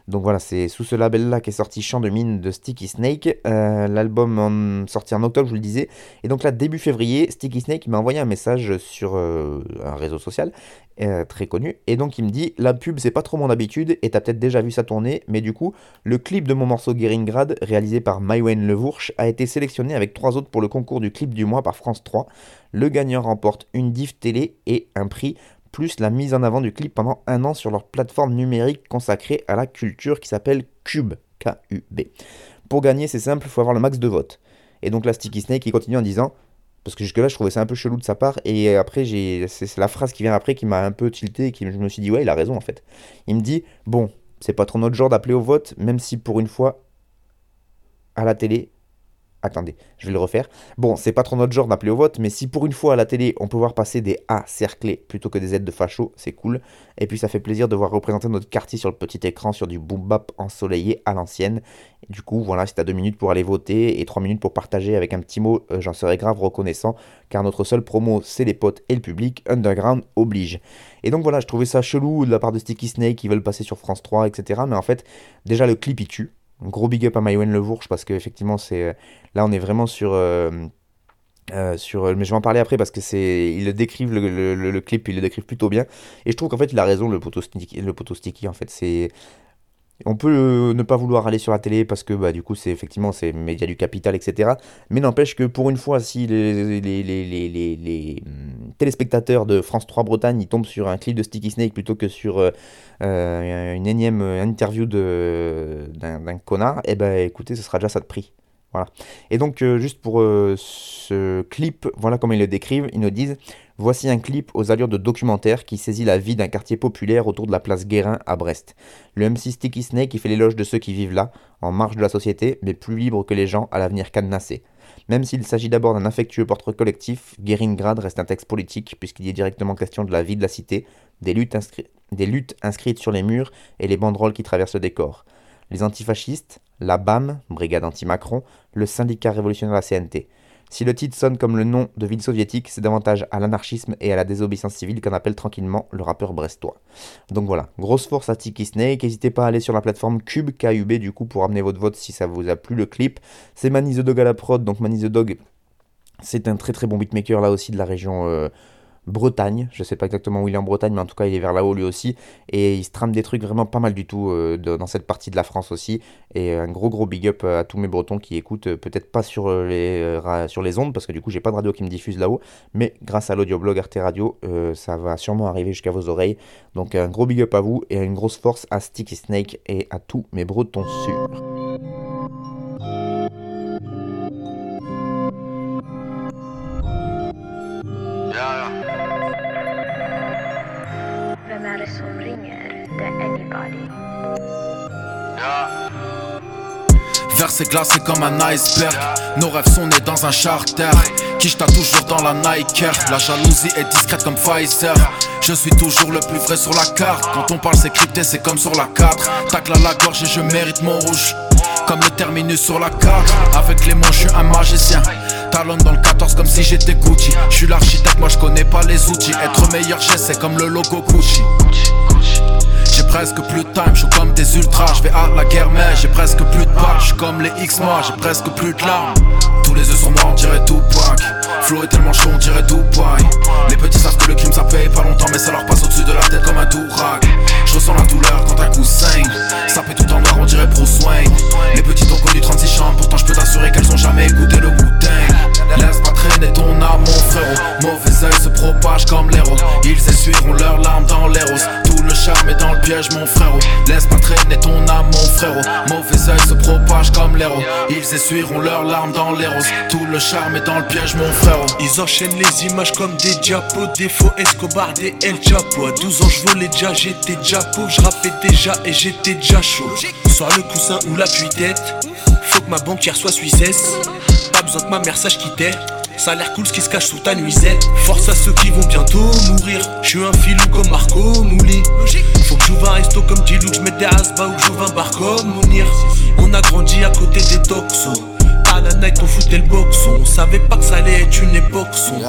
Donc voilà, c'est sous ce label-là qu'est sorti Chant de mine de Sticky Snake. Euh, l'album en, sorti en octobre, je vous le disais. Et donc là, début février, Sticky Snake m'a envoyé un message sur euh, un réseau social euh, très connu. Et donc il me dit La pub, c'est pas trop mon habitude, et t'as peut-être déjà vu ça tourner, mais du coup, le clip de mon morceau Geringrad, réalisé par Maïwen Levourche, a été sélectionné avec trois autres pour le concours du clip du mois par France 3. Le gagnant remporte une diff télé et un prix plus la mise en avant du clip pendant un an sur leur plateforme numérique consacrée à la culture qui s'appelle Cube, K-U-B. Pour gagner, c'est simple, il faut avoir le max de votes. Et donc la Sticky Snake, il continue en disant, parce que jusque-là, je trouvais ça un peu chelou de sa part, et après, c'est la phrase qui vient après qui m'a un peu tilté, et qui, je me suis dit, ouais, il a raison en fait. Il me dit, bon, c'est pas trop notre genre d'appeler au vote, même si pour une fois, à la télé, Attendez, je vais le refaire. Bon, c'est pas trop notre genre d'appeler au vote, mais si pour une fois à la télé, on peut voir passer des A cerclés plutôt que des Z de facho, c'est cool. Et puis ça fait plaisir de voir représenter notre quartier sur le petit écran sur du boom bap ensoleillé à l'ancienne. Du coup, voilà, si t'as deux minutes pour aller voter et trois minutes pour partager avec un petit mot, euh, j'en serais grave reconnaissant, car notre seule promo, c'est les potes et le public. Underground oblige. Et donc voilà, je trouvais ça chelou de la part de Sticky Snake qui veulent passer sur France 3, etc. Mais en fait, déjà le clip il tue gros big up à Maïwen Levourche parce qu'effectivement, c'est euh, là, on est vraiment sur. Euh, euh, sur, mais je vais en parler après parce que c'est ils le décrivent le, clip ils le décrivent plutôt bien et je trouve qu'en fait il a raison le poteau en fait c'est on peut euh, ne pas vouloir aller sur la télé parce que bah, du coup c'est effectivement c'est médias du capital etc. Mais n'empêche que pour une fois si les, hum, téléspectateurs de France 3 Bretagne ils tombent sur un clip de Sticky Snake plutôt que sur euh, euh, une énième interview d'un connard, eh ben écoutez ce sera déjà ça de prix. Et donc, juste pour ce clip, voilà comment ils le décrivent. Ils nous disent Voici un clip aux allures de documentaire qui saisit la vie d'un quartier populaire autour de la place Guérin à Brest. Le MC Sticky Snake qui fait l'éloge de ceux qui vivent là, en marge de la société, mais plus libres que les gens à l'avenir cadenassé. Même s'il s'agit d'abord d'un affectueux portrait collectif, Guéringrad reste un texte politique puisqu'il y est directement question de la vie de la cité, des luttes inscrites sur les murs et les banderoles qui traversent le décor. Les antifascistes, la BAM, Brigade anti-Macron, le syndicat révolutionnaire la CNT. Si le titre sonne comme le nom de ville soviétique, c'est davantage à l'anarchisme et à la désobéissance civile qu'on appelle tranquillement le rappeur brestois. Donc voilà, grosse force à Tiki Snake, n'hésitez pas à aller sur la plateforme Cube, KUB du coup pour amener votre vote si ça vous a plu le clip. C'est Manny the Dog à la prod, donc Manny the Dog c'est un très très bon beatmaker là aussi de la région euh, Bretagne. Je sais pas exactement où il est en Bretagne, mais en tout cas, il est vers là-haut lui aussi. Et il se trame des trucs vraiment pas mal du tout euh, dans cette partie de la France aussi. Et un gros gros big up à tous mes Bretons qui écoutent, euh, peut-être pas sur les, euh, sur les ondes, parce que du coup, j'ai pas de radio qui me diffuse là-haut. Mais grâce à l'audioblog Arte Radio, ça va sûrement arriver jusqu'à vos oreilles. Donc un gros big up à vous et une grosse force à Sticky Snake et à tous mes Bretons sûrs. Versé glacé comme un iceberg. Nos rêves sont nés dans un charter. Qui t'a toujours dans la Nike La jalousie est discrète comme Pfizer. Je suis toujours le plus vrai sur la carte. Quand on parle, c'est crypté, c'est comme sur la 4. Tacle à la gorge et je mérite mon rouge. Comme le terminus sur la carte. Avec les mots, je suis un magicien. Talon dans le 14 comme si j'étais Gucci. Je suis l'architecte, moi je connais pas les outils. Être meilleur c'est comme le logo Gucci presque plus de time, je comme des ultras, je vais à la guerre mais j'ai presque plus de balles, je comme les X moi, j'ai presque plus de larmes. Tous les yeux sont noirs, on dirait tout Flow est tellement chaud, on dirait Dubaï. Les petits savent que le crime ça paye pas longtemps, mais ça leur passe au-dessus de la tête comme un tourac. Je ressens la douleur quand un coup saigne. Ça fait tout en noir, on dirait Bruce Wayne. Les petits ont connu 36 chambres, pourtant je peux t'assurer qu'elles ont jamais écouté le Wu-Tang. Laisse pas traîner ton âme, mon frérot. Mauvais oeil se propage comme l'héros. Ils essuieront leurs larmes dans les roses. Tout le charme est dans le piège, mon frérot. Laisse pas traîner ton âme, mon frérot. Mauvais oeil se propage comme l'héros. Ils essuieront leurs larmes dans les roses. Tout le charme est dans le piège, mon frérot. Ils enchaînent les images comme des diapos. Des faux Escobar, des El Chapo. À 12 ans, je volais déjà, j'étais déjà pauvre. Je rappais déjà et j'étais déjà chaud. Soit le coussin ou la tête Faut que ma banquière soit suissesse. Pas besoin que ma mère sache qui t'es. Ça a l'air cool ce qui se cache sous ta nuisette. Force à ceux qui vont bientôt mourir. Je suis un filou comme Marco Mouli. Faut que j'ouvre un resto comme Dilou, que j'mette des asbas ou que j'ouvre un bar comme Mounir. On a grandi à côté des toxos. À la night, on foutait le boxon. On savait pas que ça allait être une époque son.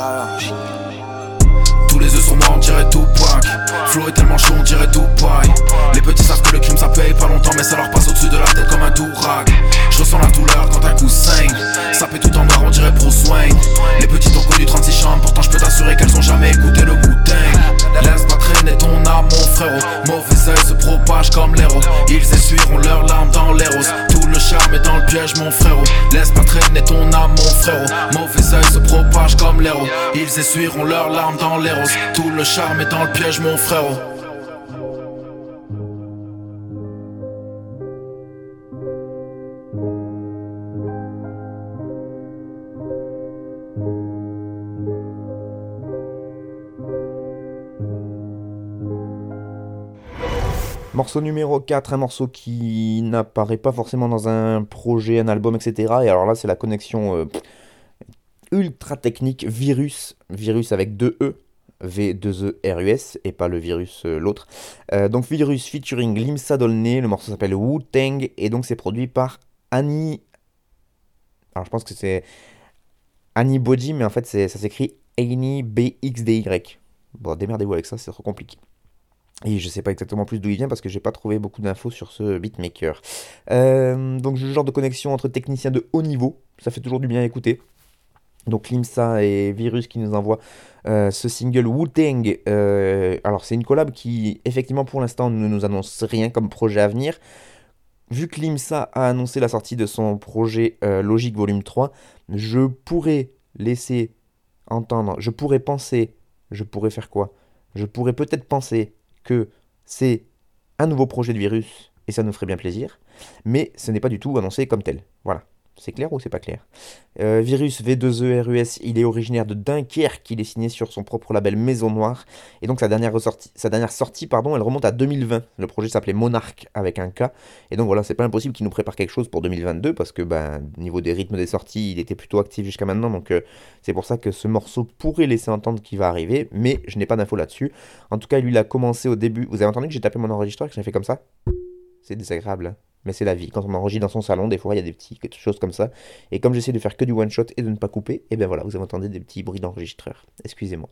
Sont morts, on dirait Tupac. Flow est tellement chaud, on dirait Dubaï. Les petits savent que le crime ça paye pas longtemps, mais ça leur passe au-dessus de la tête comme un tourac. Je ressens la douleur quand un coup saigne. Ça fait tout en noir, on dirait Bruce Wayne. Les petits ont connu 36 chambres, pourtant je peux t'assurer qu'elles ont jamais écouté le Wu-Tang. Laisse pas traîner ton âme, mon frérot. Mauvais oeil se propage comme l'héros. Ils essuieront leurs larmes dans les roses. Tout le charme est dans le piège, mon frérot. Laisse pas traîner ton âme, mon frérot. Mauvais oeil se propage comme l'héros. Ils essuieront leurs larmes dans les roses. Tout le charme est dans le piège, mon frérot. Morceau numéro 4, un morceau qui n'apparaît pas forcément dans un projet, un album, etc. Et alors là, c'est la connexion euh, ultra technique Virus, Virus avec deux E, V2E-R-U-S, et pas le virus euh, l'autre. Euh, donc Virus featuring Limsa Dolné, le morceau s'appelle Wu-Tang, et donc c'est produit par Annie... Alors je pense que c'est Annie Body, mais en fait ça s'écrit Annie B-X-D-Y. Bon, démerdez-vous avec ça, c'est trop compliqué. Et je sais pas exactement plus d'où il vient parce que j'ai pas trouvé beaucoup d'infos sur ce beatmaker. Euh, donc le genre de connexion entre techniciens de haut niveau, ça fait toujours du bien à écouter. Donc Limsa et Virus qui nous envoient euh, ce single Wu-Tang. Euh, alors c'est une collab qui effectivement pour l'instant ne nous annonce rien comme projet à venir. Vu que Limsa a annoncé la sortie de son projet Logique Volume 3, je pourrais laisser entendre, je pourrais penser, je pourrais faire quoi? Je pourrais peut-être penser que c'est un nouveau projet de virus et ça nous ferait bien plaisir, mais ce n'est pas du tout annoncé comme tel. Voilà. C'est clair ou c'est pas clair? Euh, Virus V2ERUS, il est originaire de Dunkerque, il est signé sur son propre label Maison Noire, et donc sa dernière, sa dernière sortie, pardon, elle remonte à 2020. Le projet s'appelait Monarch avec un K, et donc voilà, c'est pas impossible qu'il nous prépare quelque chose pour 2022, parce que ben, niveau des rythmes des sorties, il était plutôt actif jusqu'à maintenant, donc euh, c'est pour ça que ce morceau pourrait laisser entendre qu'il va arriver, mais je n'ai pas d'infos là-dessus. En tout cas, lui, il a commencé au début. Vous avez entendu que j'ai tapé mon enregistreur, que j'ai fait comme ça? C'est désagréable. Hein mais c'est la vie. Quand on enregistre dans son salon, des fois il y a des petits choses comme ça. Et comme j'essaie de faire que du one shot et de ne pas couper, et eh bien voilà, vous avez entendu des petits bruits d'enregistreur. Excusez-moi.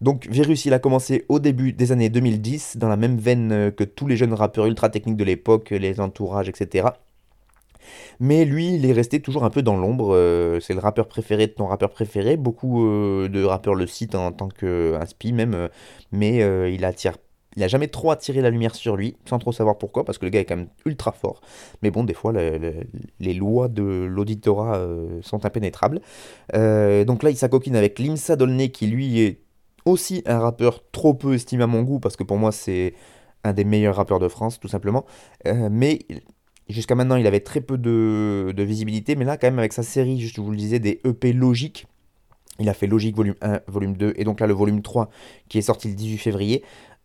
Donc Virus, il a commencé au début des années 2010, dans la même veine euh, que tous les jeunes rappeurs ultra techniques de l'époque, les entourages, etc. Mais lui, il est resté toujours un peu dans l'ombre. Euh, c'est le rappeur préféré de ton rappeur préféré. Beaucoup euh, de rappeurs le citent en tant qu'un même. mais il attire il n'a jamais trop attiré la lumière sur lui, sans trop savoir pourquoi, parce que le gars est quand même ultra fort. Mais bon, des fois, les lois de l'auditorat euh, sont impénétrables. Euh, donc là, il s'acoquine avec Limsa Dolné, qui lui est aussi un rappeur trop peu estimé à mon goût, parce que pour moi, c'est un des meilleurs rappeurs de France, tout simplement. Euh, mais jusqu'à maintenant, il avait très peu de, visibilité, mais là, quand même, avec sa série, je vous le disais, des EP logiques, il a fait Logique volume 1, volume 2, et donc là le volume 3 qui est sorti le 18 février.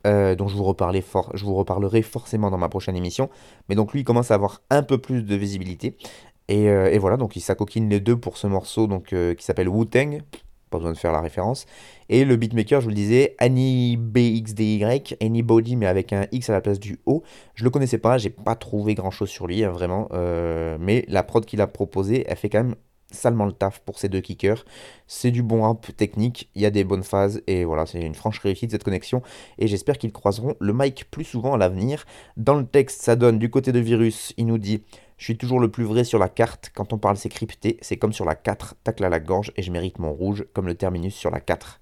Euh, dont je vous, fort, je vous reparlerai forcément dans ma prochaine émission. Mais donc lui, il commence à avoir un peu plus de visibilité. Et, euh, voilà, donc il s'acoquine les deux pour ce morceau donc, euh, qui s'appelle Wu-Tang. Pas besoin de faire la référence. Et le beatmaker, je vous le disais, Annie BXDY, Anybody, mais avec un X à la place du O. Je le connaissais pas, j'ai pas trouvé grand chose sur lui, hein, vraiment. mais la prod qu'il a proposée, elle fait quand même salement le taf pour ces deux kickers. C'est du bon rap technique, il y a des bonnes phases et voilà, c'est une franche réussite cette connexion et j'espère qu'ils croiseront le mic plus souvent à l'avenir. Dans le texte, ça donne du côté de Virus, il nous dit je suis toujours le plus vrai sur la carte. Quand on parle c'est crypté, c'est comme sur la 4, tacle à la gorge et je mérite mon rouge comme le terminus sur la 4.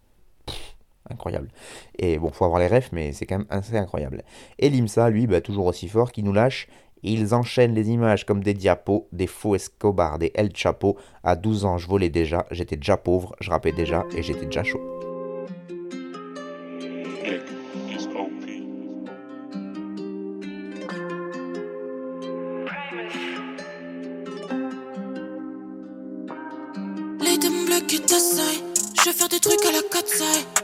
incroyable. Et bon, faut avoir les refs, mais c'est quand même assez incroyable. Et Limsa, lui, bah, toujours aussi fort, qui nous lâche. Ils enchaînent les images comme des diapos, des faux Escobar, des El Chapo. À 12 ans, je volais déjà, j'étais déjà pauvre, je rappais déjà et j'étais déjà chaud. Les je vais des trucs à la 4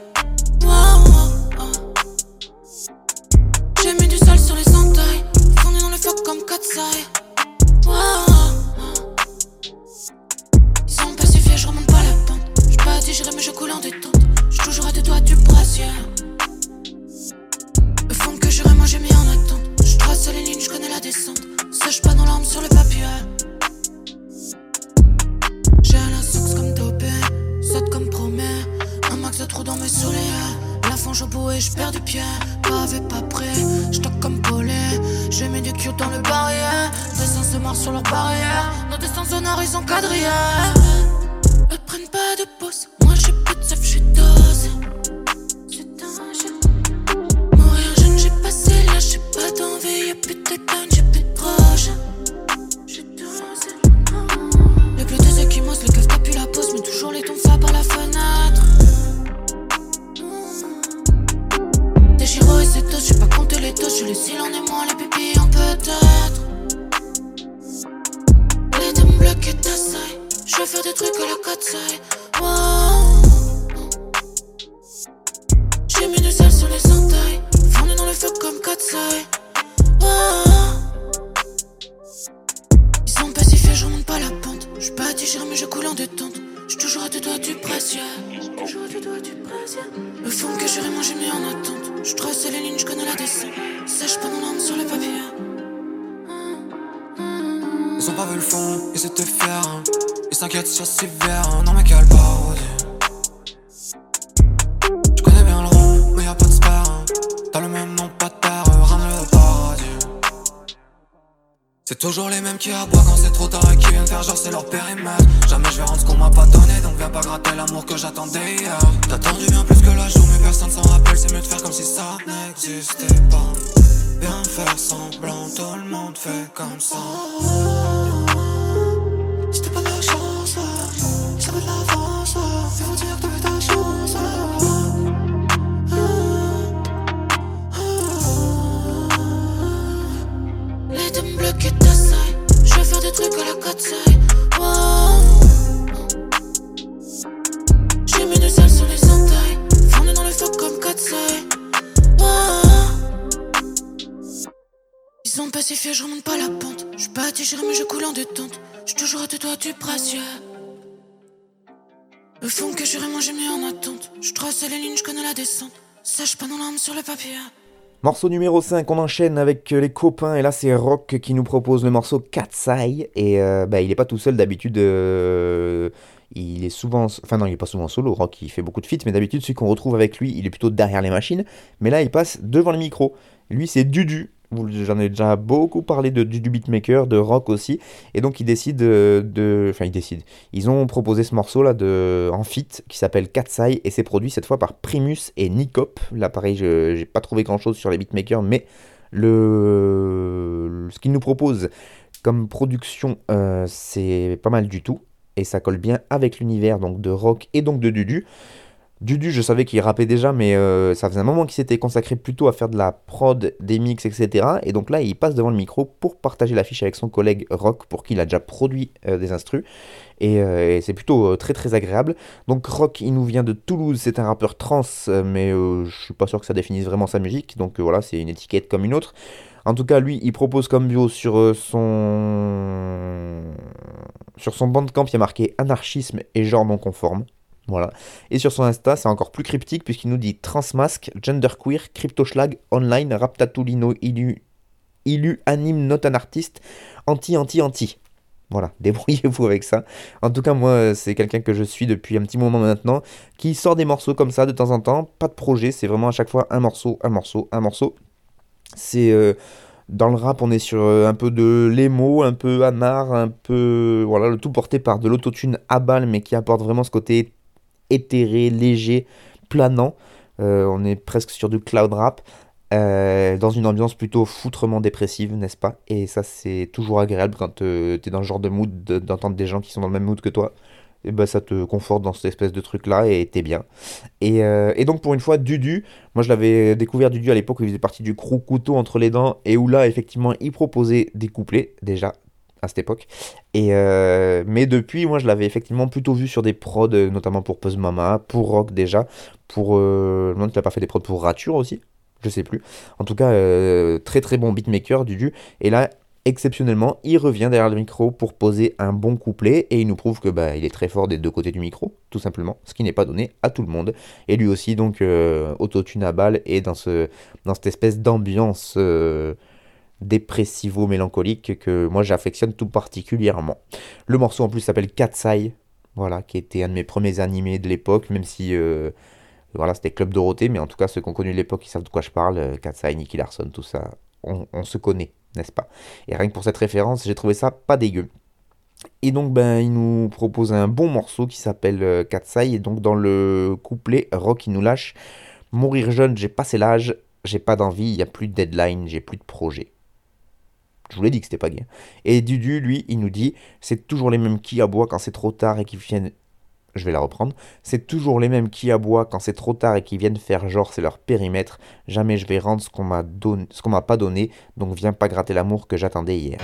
Dans mes souliers. La fange au bout et j'perds du pied. Pavé pas prêt, j'toque comme polé. J'ai mis du cute dans le barrière. Des sens se marrent sur leur barrière. Nos destins sonores ils sont quadrillés. Je vais faire des trucs à la 4 J'ai mis du sel sur les entailles, fourni dans le feu comme 4 Ils sont pacifiés, je remonte pas la pente. J'suis pas digéré, mais je coule en détente. J'suis toujours à deux doigts du précieux. Le fond que j'aurais, moi j'ai mis en attente. J'trace les lignes, j'connais la descente. Sèche pas dans l'arme sur le papier. Morceau numéro 5, on enchaîne avec euh, les copains, et là c'est Rock qui nous propose le morceau Katsai, et euh, bah, il est pas tout seul. D'habitude, euh, il est souvent, enfin non il est pas souvent solo, Rock il fait beaucoup de feats, mais d'habitude celui qu'on retrouve avec lui, il est plutôt derrière les machines, mais là il passe devant le micro, lui c'est Dudu, j'en ai déjà beaucoup parlé de Dudu Beatmaker, de Rock aussi, et donc il décide de, enfin il décide, ils ont proposé ce morceau là de, en feat qui s'appelle Katsai, et c'est produit cette fois par Primus et Nikop, là pareil j'ai pas trouvé grand chose sur les beatmakers, mais le, ce qu'il nous propose comme production, euh, c'est pas mal du tout. Et ça colle bien avec l'univers de rock et donc de Dudu. Dudu, je savais qu'il rappait déjà, mais euh, ça faisait un moment qu'il s'était consacré plutôt à faire de la prod, des mix, etc. Et donc là, il passe devant le micro pour partager l'affiche avec son collègue Rock, pour qui il a déjà produit euh, des instrus. Et, euh, c'est plutôt très très agréable. Donc Rock, il nous vient de Toulouse, c'est un rappeur trans, mais je suis pas sûr que ça définisse vraiment sa musique. Donc voilà, c'est une étiquette comme une autre. En tout cas, lui, il propose comme bio sur son sur son bandcamp, il y a marqué anarchisme et genre non conforme. Voilà. Et sur son Insta, c'est encore plus cryptique puisqu'il nous dit transmasque, genderqueer, cryptoschlag, online, raptatulino, ilu, ilu, anime, not un artiste, anti, anti, anti. Voilà, [LAUGHS] débrouillez-vous avec ça. En tout cas, moi, c'est quelqu'un que je suis depuis un petit moment maintenant, qui sort des morceaux comme ça de temps en temps. Pas de projet, c'est vraiment à chaque fois un morceau, un morceau, un morceau. C'est euh, dans le rap, on est sur euh, un peu de l'émo, un peu anard, un peu voilà, le tout porté par de l'autotune à balle, mais qui apporte vraiment ce côté éthéré, léger, planant. Euh, on est presque sur du cloud rap. dans une ambiance plutôt foutrement dépressive, n'est-ce pas? Et ça, c'est toujours agréable quand tu es dans le genre de mood d'entendre des gens qui sont dans le même mood que toi et bah, ça te conforte dans cette espèce de truc là et t'es bien. Et, euh, et, donc pour une fois, Dudu, moi je l'avais découvert Dudu à l'époque où il faisait partie du crew couteau entre les dents et où là effectivement il proposait des couplets déjà à cette époque. Et euh, mais depuis, moi je l'avais effectivement plutôt vu sur des prods, notamment pour Puzz Mama, pour Rock déjà, pour... Euh, non, tu n'as pas fait des prods pour Rature aussi je sais plus. En tout cas, euh, très très bon beatmaker, Dudu. Et là, exceptionnellement, il revient derrière le micro pour poser un bon couplet et il nous prouve que bah, il est très fort des deux côtés du micro, tout simplement, ce qui n'est pas donné à tout le monde. Et lui aussi, donc, euh, autotune à balle et dans, ce, dans cette espèce d'ambiance euh, dépressivo-mélancolique que moi j'affectionne tout particulièrement. Le morceau en plus s'appelle Katsai, voilà, qui était un de mes premiers animés de l'époque, même si. Euh, voilà, c'était Club Dorothée, mais en tout cas, ceux qui ont connu l'époque, ils savent de quoi je parle. Euh, Katsai, Nicky Larson, tout ça, on se connaît n'est-ce pas? Et rien que pour cette référence, j'ai trouvé ça pas dégueu. Et donc, ben, il nous propose un bon morceau qui s'appelle euh, Katsai. Et donc, dans le couplet, Rock, il nous lâche Mourir jeune, j'ai passé l'âge, j'ai pas d'envie, il n'y a plus de deadline, j'ai plus de projet. Je vous l'ai dit que c'était pas gay. Et Dudu, lui, il nous dit C'est toujours les mêmes qui aboient quand c'est trop tard et qui viennent je vais la reprendre, c'est toujours les mêmes qui aboient quand c'est trop tard et qui viennent faire genre c'est leur périmètre, jamais je vais rendre ce qu'on m'a ce qu'on m'a pas donné, donc viens pas gratter l'amour que j'attendais hier.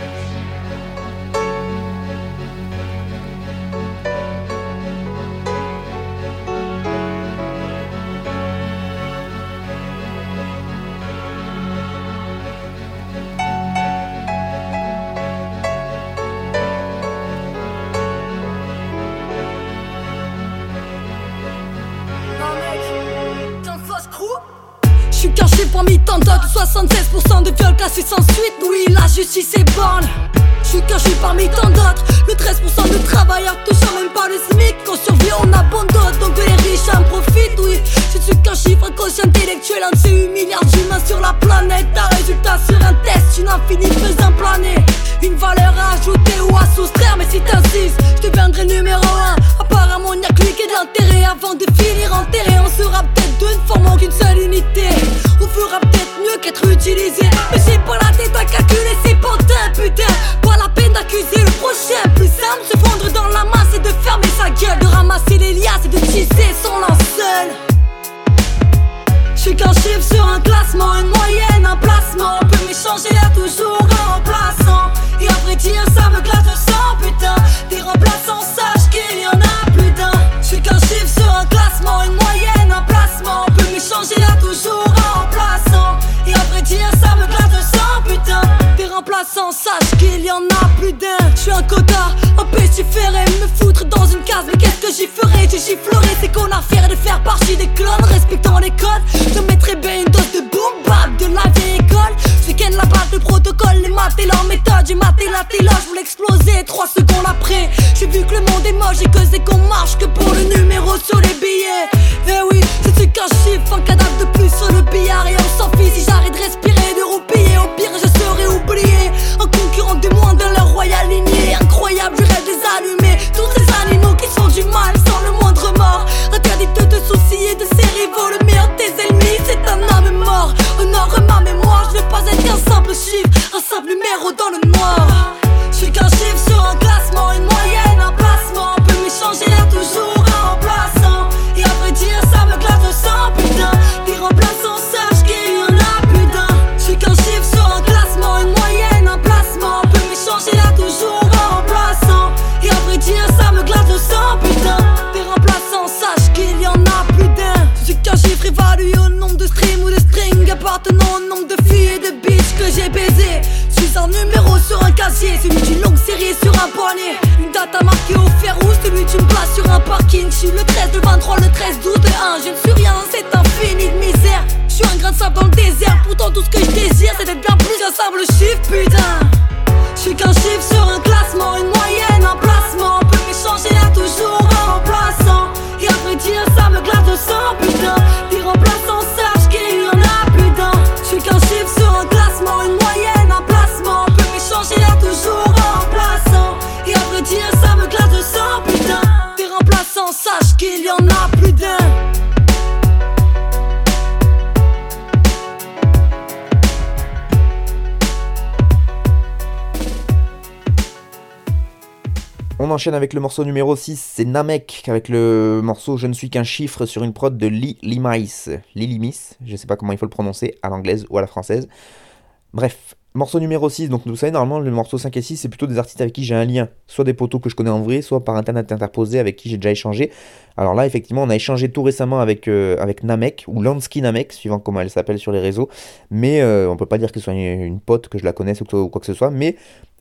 C'est sans suite, oui, la justice est bonne. Je suis caché parmi tant d'autres. Le 13% de travailleurs touchant même pas le SMIC. Quand survit, on abandonne. Donc les riches en profitent, oui. Je suis qu'un chiffre, coach intellectuel. Un de ces 8 milliards d'humains sur la planète. Un résultat sur un test, une infinie faisant planer. Une valeur à ajouter ou à soustraire. Mais si t'insistes, je deviendrai numéro 1. Apparemment, y a cliqué de l'intérêt avant de finir enterré. On sera peut-être deux, ne formant qu'une seule unité. On fera peut-être mieux qu'être utilisé. Mais j'ai pas la tête à calculer ces potins, putain. Pas la peine d'accuser le prochain. Plus simple, se fondre dans la masse et de fermer sa gueule. De ramasser les liasses et de tisser son linceul. J'suis qu'un chiffre sur un classement, une moyenne, un placement. On peut m'échanger à toujours un remplaçant. Et après dire ça me glace le sang, putain. Des remplaçants, sache qu'il y en a plus d'un. J'suis qu'un chiffre sur un classement, une moyenne, un placement. On peut m'échanger à toujours Remplaçants, sache qu'il y en a plus d'un. J'suis un quota, un pestiféré, me foutre dans une case. Mais qu'est-ce que j'y ferais giflerais, c'est qu'on a fait de faire partie des clones, respectant les codes. Je mettrais bien une dose de boom bap de la vieille école. Je ken la base, le protocole, les maths et leur méthode. J'ai maté la télé, je voulais exploser. Trois secondes après, j'ai vu que le monde est moche et que c'est qu'on marche que pour le numéro sur les billets. Eh oui, je suis qu'un chiffre, un cadavre de plus sur le billard et on s'en enchaîne avec le morceau numéro 6, c'est Namek avec le morceau Je ne suis qu'un chiffre sur une prod de Lee Limais. Je sais pas comment il faut le prononcer, à l'anglaise ou à la française. Bref, morceau numéro 6, donc vous savez, normalement le morceau 5 et 6, c'est plutôt des artistes avec qui j'ai un lien, soit des potos que je connais en vrai, soit par internet interposé avec qui j'ai déjà échangé. Alors là, effectivement, on a échangé tout récemment avec, euh, avec Namek, ou Lansky Namek, suivant comment elle s'appelle sur les réseaux, mais euh, on peut pas dire que ce soit une, pote, que je la connaisse ou quoi que ce soit, mais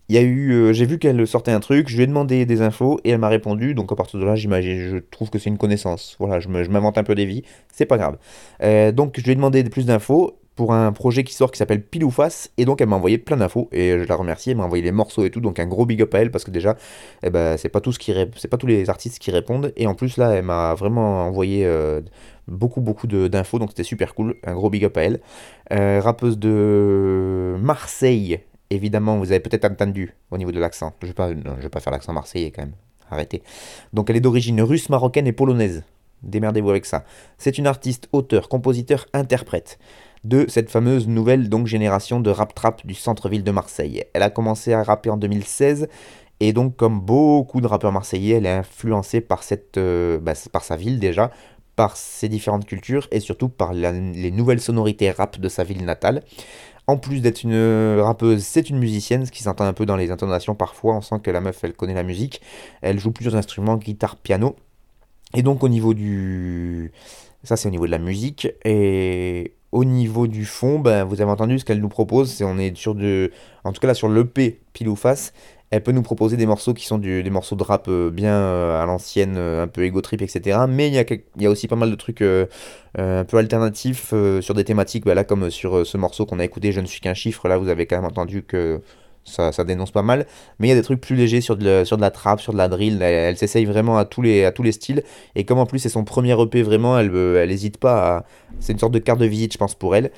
il y a eu, euh, j'ai vu qu'elle sortait un truc, je lui ai demandé des infos et elle m'a répondu. Donc à partir de là, j'imagine, je trouve que c'est une connaissance. Voilà, je m'invente un peu des vies, c'est pas grave. Euh, donc je lui ai demandé plus d'infos pour un projet qui sort qui s'appelle Pile ou Face et donc elle m'a envoyé plein d'infos et je la remercie. Elle m'a envoyé les morceaux et tout, donc un gros big up à elle parce que déjà, eh ben c'est pas tout ce qui, c'est pas tous les artistes qui répondent et en plus là, elle m'a vraiment envoyé euh, beaucoup beaucoup d'infos donc c'était super cool. Un gros big up à elle. rappeuse de Marseille évidemment, vous avez peut-être entendu au niveau de l'accent. Je ne vais, pas faire l'accent marseillais quand même. Arrêtez. Donc elle est d'origine russe, marocaine et polonaise. Démerdez-vous avec ça. C'est une artiste, auteur, compositeur, interprète de cette fameuse nouvelle génération de rap trap du centre-ville de Marseille. Elle a commencé à rapper en 2016 et donc comme beaucoup de rappeurs marseillais, elle est influencée par euh, bah, par sa ville déjà, par ses différentes cultures et surtout par les nouvelles sonorités rap de sa ville natale. En plus d'être une euh, rappeuse, c'est une musicienne, ce qui s'entend un peu dans les intonations parfois. On sent que la meuf, elle connaît la musique. Elle joue plusieurs instruments, guitare, piano. Et donc au niveau du... Ça c'est au niveau de la musique. Et au niveau du fond, ben, vous avez entendu ce qu'elle nous propose. C'est on est sur de... En tout cas là sur l'EP pile ou face, elle peut nous proposer des morceaux qui sont des morceaux de rap euh, bien euh, à l'ancienne, euh, un peu ego trip, etc. Mais il y, a, y a aussi pas mal de trucs un peu alternatifs sur des thématiques, bah, là comme sur ce morceau qu'on a écouté, Je ne suis qu'un chiffre, là vous avez quand même entendu que ça, dénonce pas mal. Mais il y a des trucs plus légers sur de, la, sur de la trap, sur de la drill, elle, s'essaye vraiment à tous, les, à tous les styles. Et comme en plus c'est son premier EP vraiment, elle elle hésite pas à... C'est une sorte de carte de visite je pense pour elle.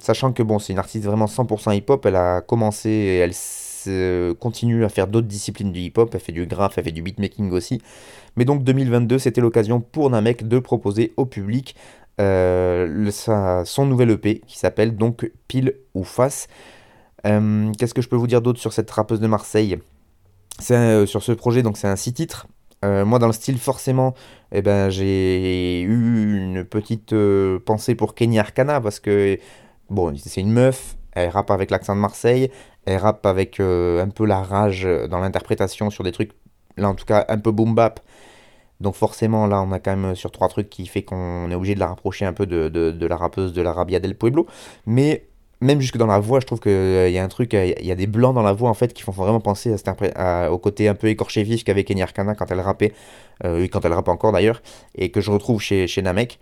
sachant que bon, c'est une artiste vraiment 100% hip-hop, elle a commencé, elle euh, continue à faire d'autres disciplines du hip-hop, elle fait du graph, elle fait du beatmaking aussi. Mais donc 2022, c'était l'occasion pour Namek de proposer au public euh, son nouvel EP qui s'appelle donc Pile ou Face. Euh, qu'est-ce que je peux vous dire d'autre sur cette rappeuse de Marseille? Sur ce projet, donc c'est un six titres. moi, dans le style, forcément, eh ben, j'ai eu une petite pensée pour Kenny Arcana parce que, bon, c'est une meuf, elle rappe avec l'accent de Marseille, elle rappe avec euh, un peu la rage dans l'interprétation sur des trucs, là en tout cas un peu boom bap. Donc forcément là on a quand même sur trois trucs qui fait qu'on est obligé de la rapprocher un peu de, la rappeuse de la Rabia del Pueblo. Mais même jusque dans la voix, je trouve qu'il euh, y a un truc, il y a des blancs dans la voix en fait qui font vraiment penser à, au côté un peu écorché vif qu'avait Kenny Arcana quand elle rappait, euh, quand elle rappe encore d'ailleurs, et que je retrouve chez, chez Namek.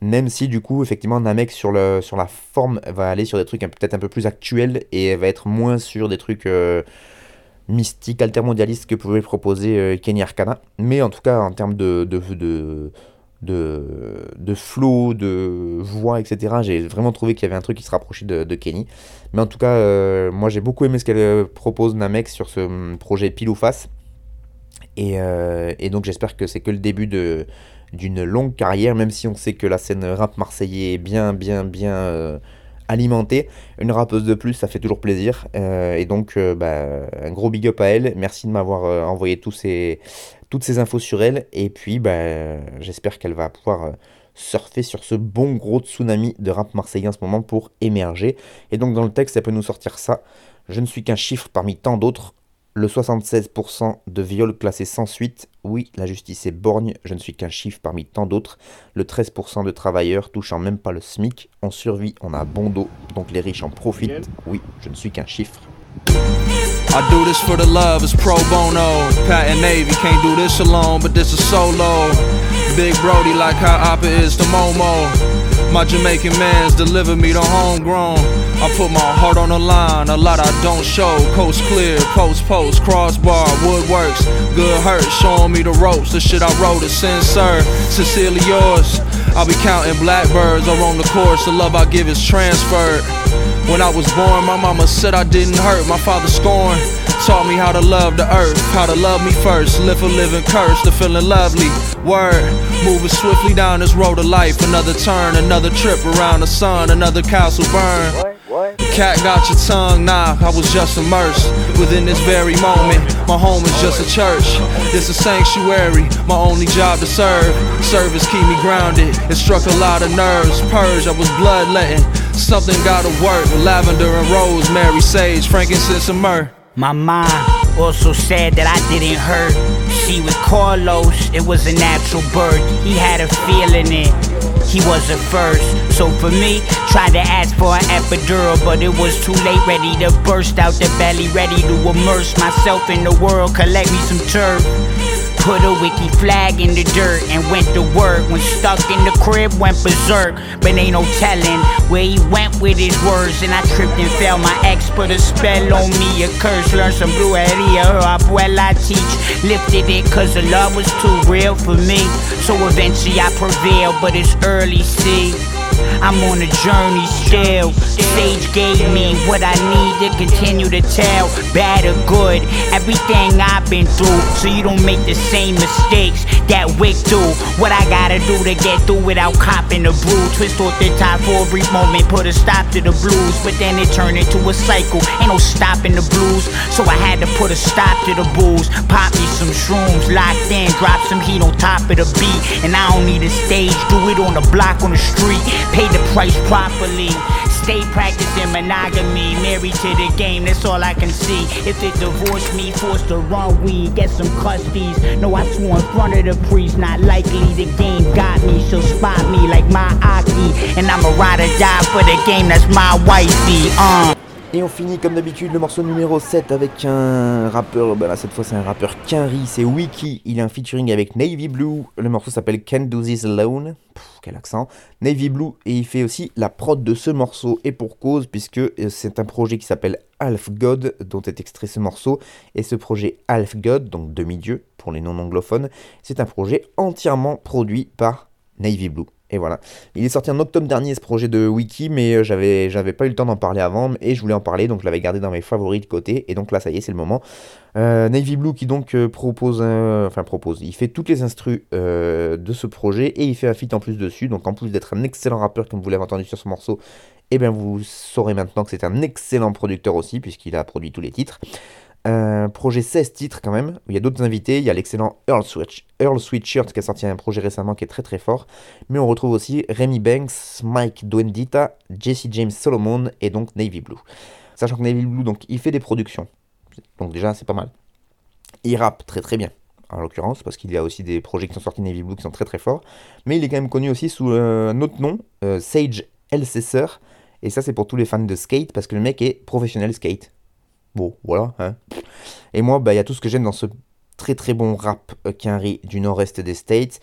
Même si du coup, effectivement, Namek sur, la forme va aller sur des trucs peut-être un peu plus actuels et va être moins sur des trucs euh, mystiques, altermondialistes que pouvait proposer euh, Kenny Arcana. Mais en tout cas, en termes de, de, de, flow, de voix, etc., j'ai vraiment trouvé qu'il y avait un truc qui se rapprochait de, Kenny. Mais en tout cas, euh, moi j'ai beaucoup aimé ce qu'elle propose Namek sur ce hum, projet Pile ou Face. Et donc j'espère que c'est que le début de d'une longue carrière, même si on sait que la scène rap marseillais est bien, bien, bien euh, alimentée. Une rappeuse de plus, ça fait toujours plaisir. Euh, et donc, euh, bah, un gros big up à elle. Merci de m'avoir envoyé tous ces, toutes ces infos sur elle. Et puis, bah, j'espère qu'elle va pouvoir surfer sur ce bon gros tsunami de rap marseillais en ce moment pour émerger. Et donc, dans le texte, elle peut nous sortir ça. Je ne suis qu'un chiffre parmi tant d'autres le 76% de viols classés sans suite, oui, la justice est borgne, je ne suis qu'un chiffre parmi tant d'autres. Le 13% de travailleurs touchant même pas le SMIC, on survit, on a bon dos, donc les riches en profitent, oui, je ne suis qu'un chiffre. I do this for the love, it's pro bono. Pat and Navy can't do this alone, but this is solo. Big Brody like how Oppa is to Momo. My Jamaican mans deliver me the homegrown. I put my heart on the line, a lot I don't show. Coast clear, post post, crossbar, woodworks. Good hurt, showing me the ropes. The shit I wrote is sincere, sincerely yours. I'll be counting blackbirds or on the course. The love I give is transferred. When I was born, my mama said I didn't hurt. My father scorned. Taught me how to love the earth, how to love me first. Live a living curse, the feeling lovely. Word, moving swiftly down this road of life. Another turn, another trip around the sun, another castle burn. The cat got your tongue, nah, I was just immersed within this very moment. My home is just a church, it's a sanctuary, my only job to serve. Service keep me grounded, it struck a lot of nerves. Purge, I was bloodletting, something gotta work. Lavender and rosemary, sage, frankincense and myrrh. My mom also said that I didn't hurt. See, with Carlos, it was a natural birth. He had a feeling it. He was a first. So for me, tried to ask for an epidural, but it was too late. Ready to burst out the belly, ready to immerse myself in the world, collect me some turf. Put a wiki flag in the dirt and went to work. When stuck in the crib, went berserk. But ain't no telling where he went with his words. And I tripped and fell. My ex put a spell on me, a curse. Learned some brujeria. Her abuela teach. Lifted it cause the love was too real for me. So eventually I prevailed, but it's early, see. I'm on a journey still. Sage gave me what I need to continue to tell. Bad or good, everything I've been through. So you don't make the same mistakes that Wick do. What I gotta do to get through without copping the brew. Twist off the top for a brief moment, put a stop to the blues. But then it turned into a cycle. Ain't no stopping the blues. So I had to put a stop to the booze. Pop me some shrooms, locked in, drop some heat on top of the beat. And I don't need a stage, do it on the block on the street. Pay the price properly. Stay practicing monogamy. Married to the game, that's all I can see. If they divorce me, forced to run weed, get some custodies. No, I swore in front of the priest, not likely. The game got me, she'll spot me like my Aki. And I'ma ride or die for the game, that's my wifey. Uh. Et on finit comme d'habitude le morceau numéro 7 avec un rappeur, bah là cette fois c'est un rappeur Quinry, c'est Wiki, il est un featuring avec Navy Blue, le morceau s'appelle Can't Do This Alone, Pff, quel accent, Navy Blue, et il fait aussi la prod de ce morceau, et pour cause, puisque euh, c'est un projet qui s'appelle Half God, dont est extrait ce morceau, et ce projet Half God, donc demi-dieu pour les non-anglophones, c'est un projet entièrement produit par Navy Blue. Et voilà. Il est sorti en octobre dernier ce projet de wiki, mais euh, j'avais, j'avais pas eu le temps d'en parler avant, et je voulais en parler, donc je l'avais gardé dans mes favoris de côté, et donc là ça y est, c'est le moment. Euh, Navy Blue qui donc euh, propose, un- enfin propose, il fait toutes les instrus de ce projet, et il fait un feat en plus dessus, donc en plus d'être un excellent rappeur comme vous l'avez entendu sur ce morceau, et bien vous saurez maintenant que c'est un excellent producteur aussi, puisqu'il a produit tous les titres. Un projet 16 titres quand même, où il y a d'autres invités, il y a l'excellent Earl, Switch, Earl Sweatshirt qui a sorti un projet récemment qui est très très fort, mais on retrouve aussi Remy Banks, Mike Duendita, Jesse James Solomon et donc Navy Blue. Sachant que Navy Blue, donc, il fait des productions, donc déjà c'est pas mal. Il rappe très très bien, en l'occurrence, parce qu'il y a aussi des projets qui sont sortis Navy Blue qui sont très très forts, mais il est quand même connu aussi sous euh, un autre nom, euh, Sage Elsesser, et ça c'est pour tous les fans de skate, parce que le mec est professionnel skate. Bon, voilà. Hein. Et moi, bah, il y a tout ce que j'aime dans ce très très bon rap euh, Quinry du nord-est des States.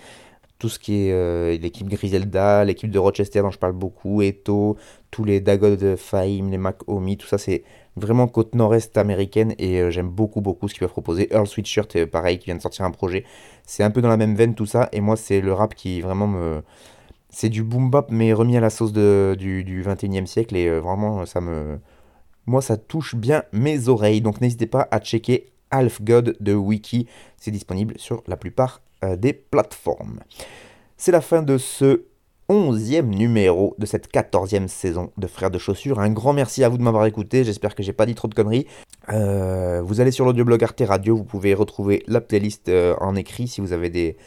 Tout ce qui est euh, l'équipe Griselda, l'équipe de Rochester dont je parle beaucoup, Eto, tous les Dagod Fahim, les Mac Omi, tout ça c'est vraiment côte nord-est américaine et euh, j'aime beaucoup beaucoup ce qu'il va proposer. Earl Sweatshirt, euh, pareil, qui vient de sortir un projet. C'est un peu dans la même veine tout ça et moi c'est le rap qui vraiment me... C'est du boom bap mais remis à la sauce de, du, du 21e siècle et euh, vraiment ça me... Moi, ça touche bien mes oreilles, donc n'hésitez pas à checker Half God de Wiki. C'est disponible sur la plupart euh, des plateformes. C'est la fin de ce 11e numéro de cette 14e saison de Frères de Chaussures. Un grand merci à vous de m'avoir écouté. J'espère que j'ai pas dit trop de conneries. Euh, vous allez sur l'audioblog Arte Radio, vous pouvez retrouver la playlist euh, en écrit si vous avez des,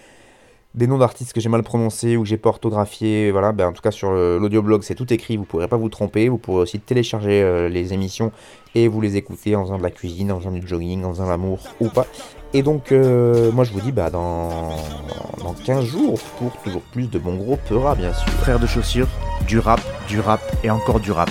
des noms d'artistes que j'ai mal prononcés ou que j'ai pas orthographié, voilà, ben en tout cas sur le- l'audioblog c'est tout écrit, vous pourrez pas vous tromper, vous pourrez aussi télécharger euh, les émissions et vous les écouter en faisant de la cuisine, en faisant du jogging, en faisant l'amour ou pas. Et donc euh, moi je vous dis bah dans, dans 15 jours pour toujours plus de bon gros peura bien sûr. Frères de chaussures, du rap, du rap et encore du rap.